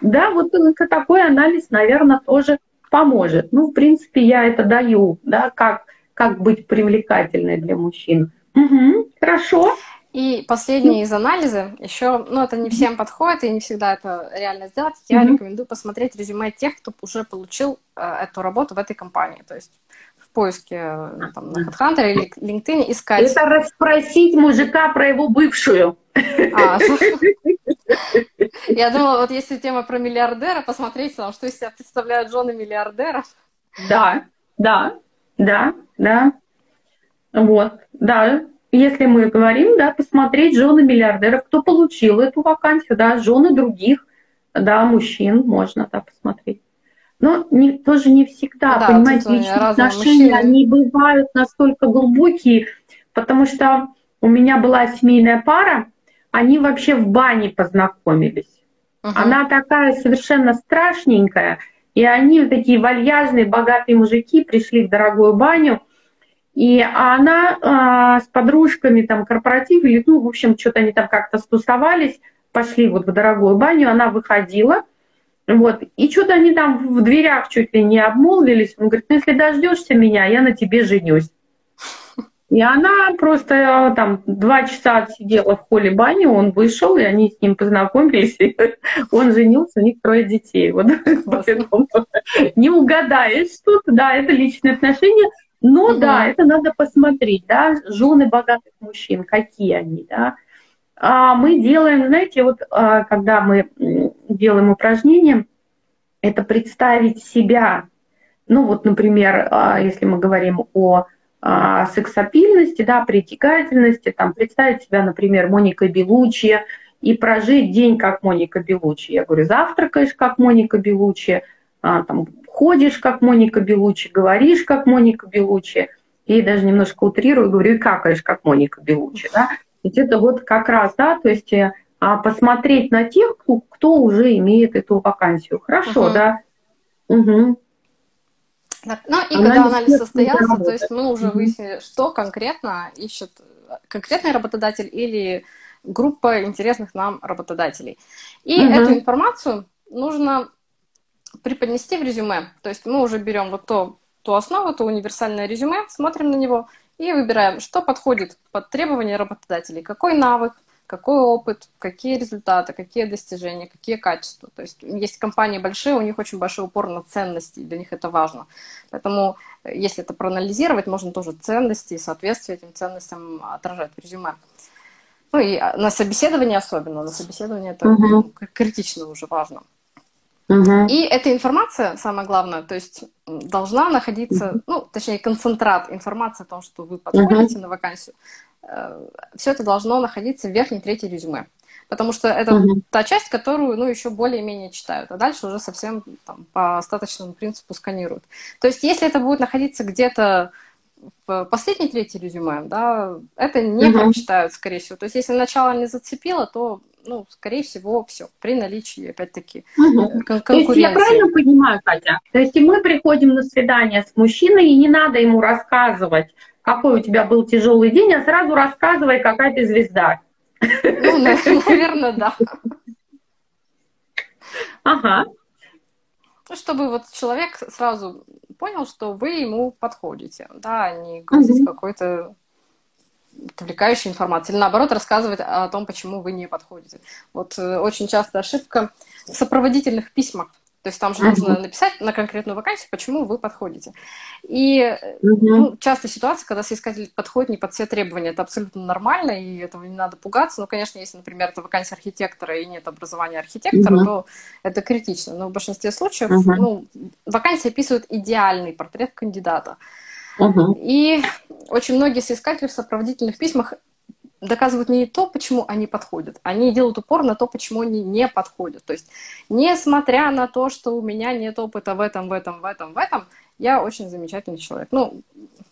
Speaker 1: Да, вот такой анализ, наверное, тоже поможет. Ну, в принципе, я это даю, да, как, как быть привлекательной для мужчин. Угу, хорошо.
Speaker 2: И последний из анализа, еще, ну, это не всем подходит, и не всегда это реально сделать. Я mm-hmm. рекомендую посмотреть резюме тех, кто уже получил э, эту работу в этой компании. То есть поиске э, там, на HeadHunter или LinkedIn искать.
Speaker 1: Это расспросить мужика про его бывшую. А, <laughs>
Speaker 2: я думала, вот если тема про миллиардера, посмотреть там, что из себя представляют жены миллиардеров.
Speaker 1: Да, да, да, да. Вот, да. Если мы говорим, да, посмотреть жены миллиардеров, кто получил эту вакансию, да, жены других, да, мужчин можно, да, посмотреть. Но не, тоже не всегда, да, понимаете, личные отношения, мужчины. они бывают настолько глубокие, потому что у меня была семейная пара, они вообще в бане познакомились. Uh-huh. Она такая совершенно страшненькая, и они такие вальяжные, богатые мужики пришли в дорогую баню, и она а, с подружками там корпоратив, или, ну, в общем, что-то они там как-то стусовались, пошли вот в дорогую баню, она выходила, вот, и что-то они там в дверях чуть ли не обмолвились. Он говорит, ну, если дождешься меня, я на тебе женюсь. И она просто э, там два часа сидела в холле бани, он вышел, и они с ним познакомились, и <laughs> он женился, у них трое детей. Вот. <laughs> Не угадаешь что да, это личные отношения, но угу. да, это надо посмотреть, да, жены богатых мужчин, какие они, да. А мы делаем, знаете, вот а, когда мы делаем упражнение, это представить себя, ну вот, например, а, если мы говорим о сексапильности, да, притягательности, там, представить себя, например, Моникой Белучи и прожить день как Моника Белучи. Я говорю, завтракаешь как Моника Белучи, там, ходишь как Моника Белучи, говоришь как Моника Белучи, и даже немножко утрирую, говорю, и какаешь как Моника Белучи, да. Ведь это вот как раз, да, то есть э, а, посмотреть на тех, кто, кто уже имеет эту вакансию. Хорошо, uh-huh. да. Угу.
Speaker 2: Так, ну и Она когда анализ состоялся, то есть мы уже выяснили, что конкретно ищет конкретный работодатель или группа интересных нам работодателей. И угу. эту информацию нужно преподнести в резюме. То есть мы уже берем вот то, ту основу, то универсальное резюме, смотрим на него и выбираем, что подходит под требования работодателей, какой навык, какой опыт, какие результаты, какие достижения, какие качества. То есть есть компании большие, у них очень большой упор на ценности, для них это важно. Поэтому э, если это проанализировать, можно тоже ценности и соответствие этим ценностям отражать в резюме. Ну и а, на собеседовании особенно, на собеседовании это угу. критично уже важно. Угу. И эта информация, самое главное, то есть должна находиться, ну, точнее, концентрат информации о том, что вы подходите угу. на вакансию, Э, все это должно находиться в верхней трети резюме. Потому что это угу. та часть, которую, ну, еще более-менее читают, а дальше уже совсем там, по остаточному принципу сканируют. То есть, если это будет находиться где-то в последней трети резюме, да, это не угу. прочитают, скорее всего. То есть, если начало не зацепило, то, ну, скорее всего, все, при наличии, опять-таки, угу.
Speaker 1: кон- То есть, я правильно понимаю, Катя? То есть, мы приходим на свидание с мужчиной, и не надо ему рассказывать, какой у тебя был тяжелый день, а сразу рассказывай, какая ты звезда.
Speaker 2: Ну, наверное, да.
Speaker 1: Ага.
Speaker 2: Чтобы вот человек сразу понял, что вы ему подходите, да, а не грузить угу. какой-то отвлекающей информации. Или наоборот, рассказывать о том, почему вы не подходите. Вот э, очень часто ошибка в сопроводительных письмах. То есть там же нужно написать на конкретную вакансию, почему вы подходите. И ну, часто ситуация, когда соискатель подходит не под все требования, это абсолютно нормально, и этого не надо пугаться. Но, конечно, если, например, это вакансия архитектора и нет образования архитектора, то это критично. Но в большинстве случаев uh-huh. ну, вакансия описывает идеальный портрет кандидата. Uh-huh. И очень многие соискатели в сопроводительных письмах доказывают не то, почему они подходят, они делают упор на то, почему они не подходят. То есть, несмотря на то, что у меня нет опыта в этом, в этом, в этом, в этом, я очень замечательный человек. Ну,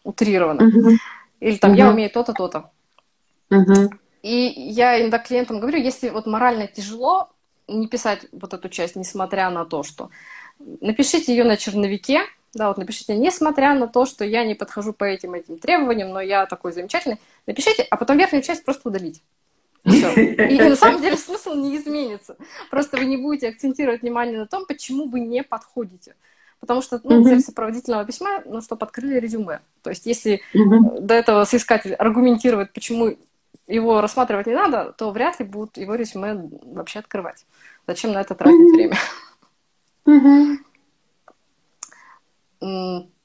Speaker 2: утрированно. Uh-huh. Или там, uh-huh. я умею то-то, то-то. Uh-huh. И я иногда клиентам говорю, если вот морально тяжело не писать вот эту часть, несмотря на то, что напишите ее на черновике, да, вот напишите, несмотря на то, что я не подхожу по этим этим требованиям, но я такой замечательный, напишите, а потом верхнюю часть просто удалить. Все. И, и на самом деле смысл не изменится. Просто вы не будете акцентировать внимание на том, почему вы не подходите. Потому что ну, uh-huh. цель сопроводительного письма, ну, чтобы открыли резюме. То есть если uh-huh. до этого соискатель аргументирует, почему его рассматривать не надо, то вряд ли будут его резюме вообще открывать. Зачем на это тратить uh-huh. время? Uh-huh.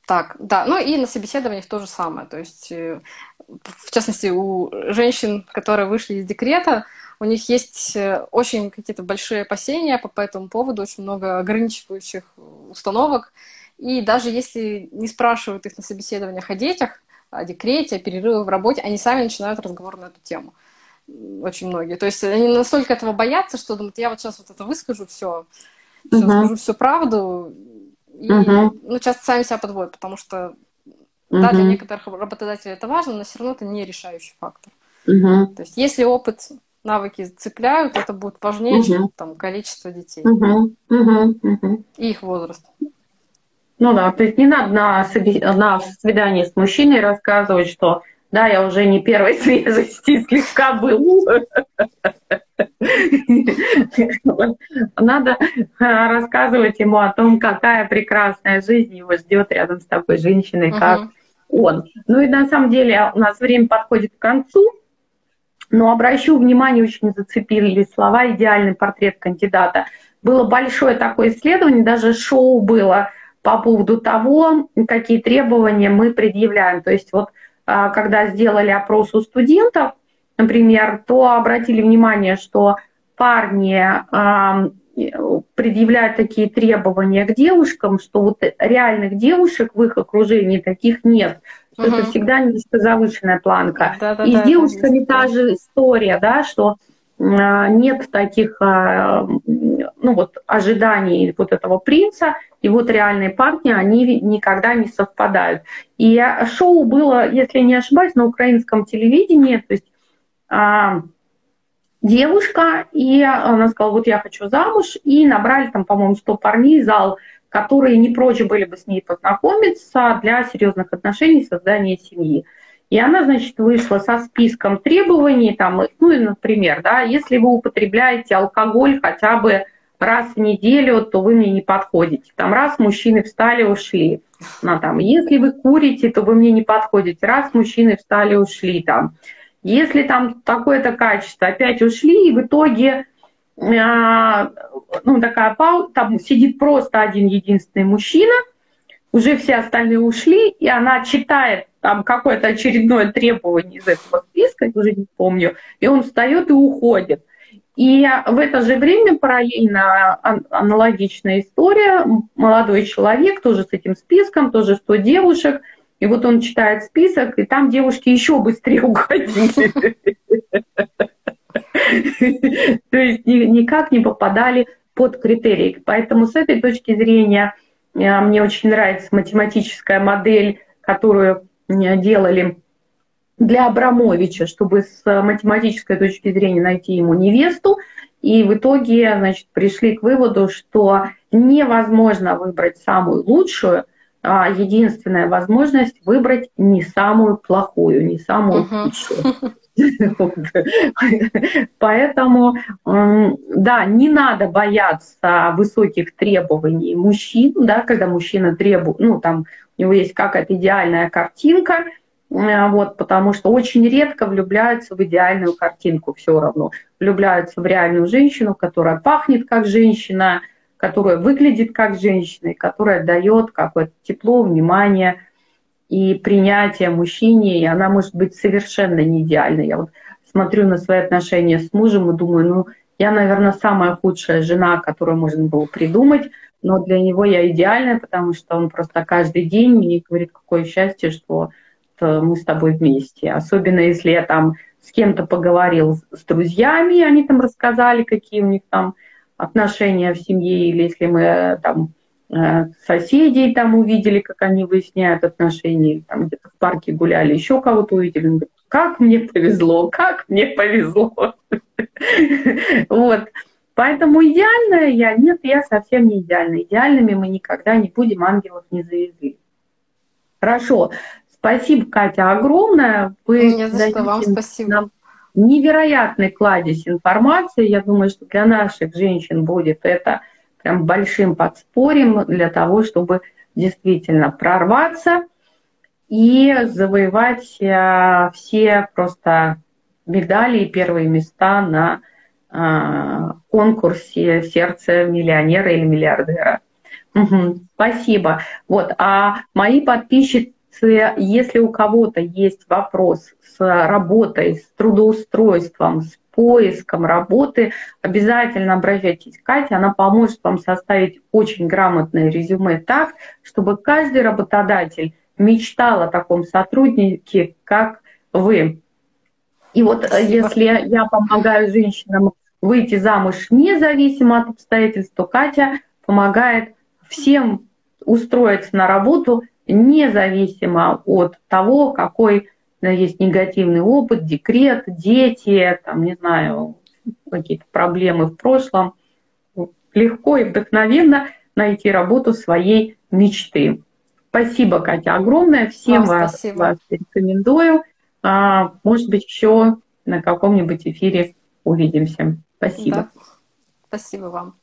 Speaker 2: Так, да, ну и на собеседованиях то же самое. То есть, э, в частности, у женщин, которые вышли из декрета, у них есть э, очень какие-то большие опасения по, по этому поводу, очень много ограничивающих установок. И даже если не спрашивают их на собеседованиях о детях, о декрете, о перерыве в работе, они сами начинают разговор на эту тему. Очень многие. То есть они настолько этого боятся, что думают, я вот сейчас вот это выскажу, все, все uh-huh. скажу всю правду, и, угу. ну, часто сами себя подводят, потому что, угу. да, для некоторых работодателей это важно, но все равно это не решающий фактор. Угу. То есть, если опыт, навыки цепляют, это будет важнее, угу. чем там количество детей угу. Угу. Угу. и их возраст.
Speaker 1: Ну да, то есть не надо на, собес... на свидании с мужчиной рассказывать, что да, я уже не первой свежести слегка был. Надо а, рассказывать ему о том, какая прекрасная жизнь его ждет рядом с такой женщиной, как он. Ну и на самом деле у нас время подходит к концу, но обращу внимание, очень зацепили слова «идеальный портрет кандидата». Было большое такое исследование, даже шоу было по поводу того, какие требования мы предъявляем. То есть вот когда сделали опрос у студентов, например, то обратили внимание, что парни а, предъявляют такие требования к девушкам, что вот реальных девушек в их окружении таких нет, что угу. это всегда низко завышенная планка. Да, да, и да, с девушками та же история, да, что а, нет таких ну вот, ожиданий вот этого принца, и вот реальные парни, они никогда не совпадают. И шоу было, если не ошибаюсь, на украинском телевидении, то есть девушка, и она сказала, вот я хочу замуж, и набрали там, по-моему, 100 парней зал, которые не прочь были бы с ней познакомиться для серьезных отношений, создания семьи. И она, значит, вышла со списком требований, там, ну, например, да, если вы употребляете алкоголь хотя бы раз в неделю, то вы мне не подходите. Там раз мужчины встали, ушли. Ну, там, если вы курите, то вы мне не подходите. Раз мужчины встали, ушли. Там. Если там такое-то качество, опять ушли, и в итоге а, ну, такая пауза, там сидит просто один единственный мужчина, уже все остальные ушли, и она читает там какое-то очередное требование из этого списка, уже не помню, и он встает и уходит. И в это же время параллельно аналогичная история. Молодой человек тоже с этим списком, тоже 100 девушек. И вот он читает список, и там девушки еще быстрее <laughs> уходили. <laughs> То есть никак не попадали под критерии. Поэтому с этой точки зрения э, мне очень нравится математическая модель, которую делали для Абрамовича, чтобы с математической точки зрения найти ему невесту. И в итоге значит, пришли к выводу, что невозможно выбрать самую лучшую, а единственная возможность выбрать не самую плохую, не самую худшую. Поэтому, да, не надо бояться высоких требований мужчин, да, когда мужчина требует, ну, там, у него есть какая-то идеальная картинка, Э, вот, потому что очень редко влюбляются в идеальную картинку все равно. Влюбляются в реальную женщину, которая пахнет как женщина, которая выглядит как женщина, и которая дает какое-то тепло, внимание и принятие мужчине, и она может быть совершенно не идеальной. Я вот смотрю на свои отношения с мужем и думаю, ну, я, наверное, самая худшая жена, которую можно было придумать, но для него я идеальная, потому что он просто каждый день мне говорит, какое счастье, что мы с тобой вместе. Особенно если я там с кем-то поговорил с друзьями, они там рассказали, какие у них там отношения в семье, или если мы э, там э, соседей там увидели, как они выясняют отношения, там где-то в парке гуляли, еще кого-то увидели, как мне повезло, как мне повезло. <laughs> Вот. Поэтому идеальная я, нет, я совсем не идеальна. Идеальными мы никогда не будем, ангелов не завезли. Хорошо. Спасибо, Катя, огромное.
Speaker 2: Вы не за что, вам спасибо. Нам
Speaker 1: невероятный кладезь информации. Я думаю, что для наших женщин будет это прям большим подспорьем для того, чтобы действительно прорваться и завоевать э, все просто медали и первые места на конкурсе «Сердце миллионера» или «Миллиардера». Угу, спасибо. Вот, а мои подписчики если у кого-то есть вопрос с работой, с трудоустройством, с поиском работы, обязательно обращайтесь к Кате, она поможет вам составить очень грамотное резюме так, чтобы каждый работодатель мечтал о таком сотруднике, как вы. И вот э, Спасибо. если я помогаю женщинам выйти замуж независимо от обстоятельств, то Катя помогает всем устроиться на работу независимо от того, какой есть негативный опыт, декрет, дети, там, не знаю, какие-то проблемы в прошлом, легко и вдохновенно найти работу своей мечты. Спасибо, Катя, огромное. Всем Вам вас, вас рекомендую. А, может быть, еще на каком-нибудь эфире увидимся. Спасибо. Да.
Speaker 2: Спасибо вам.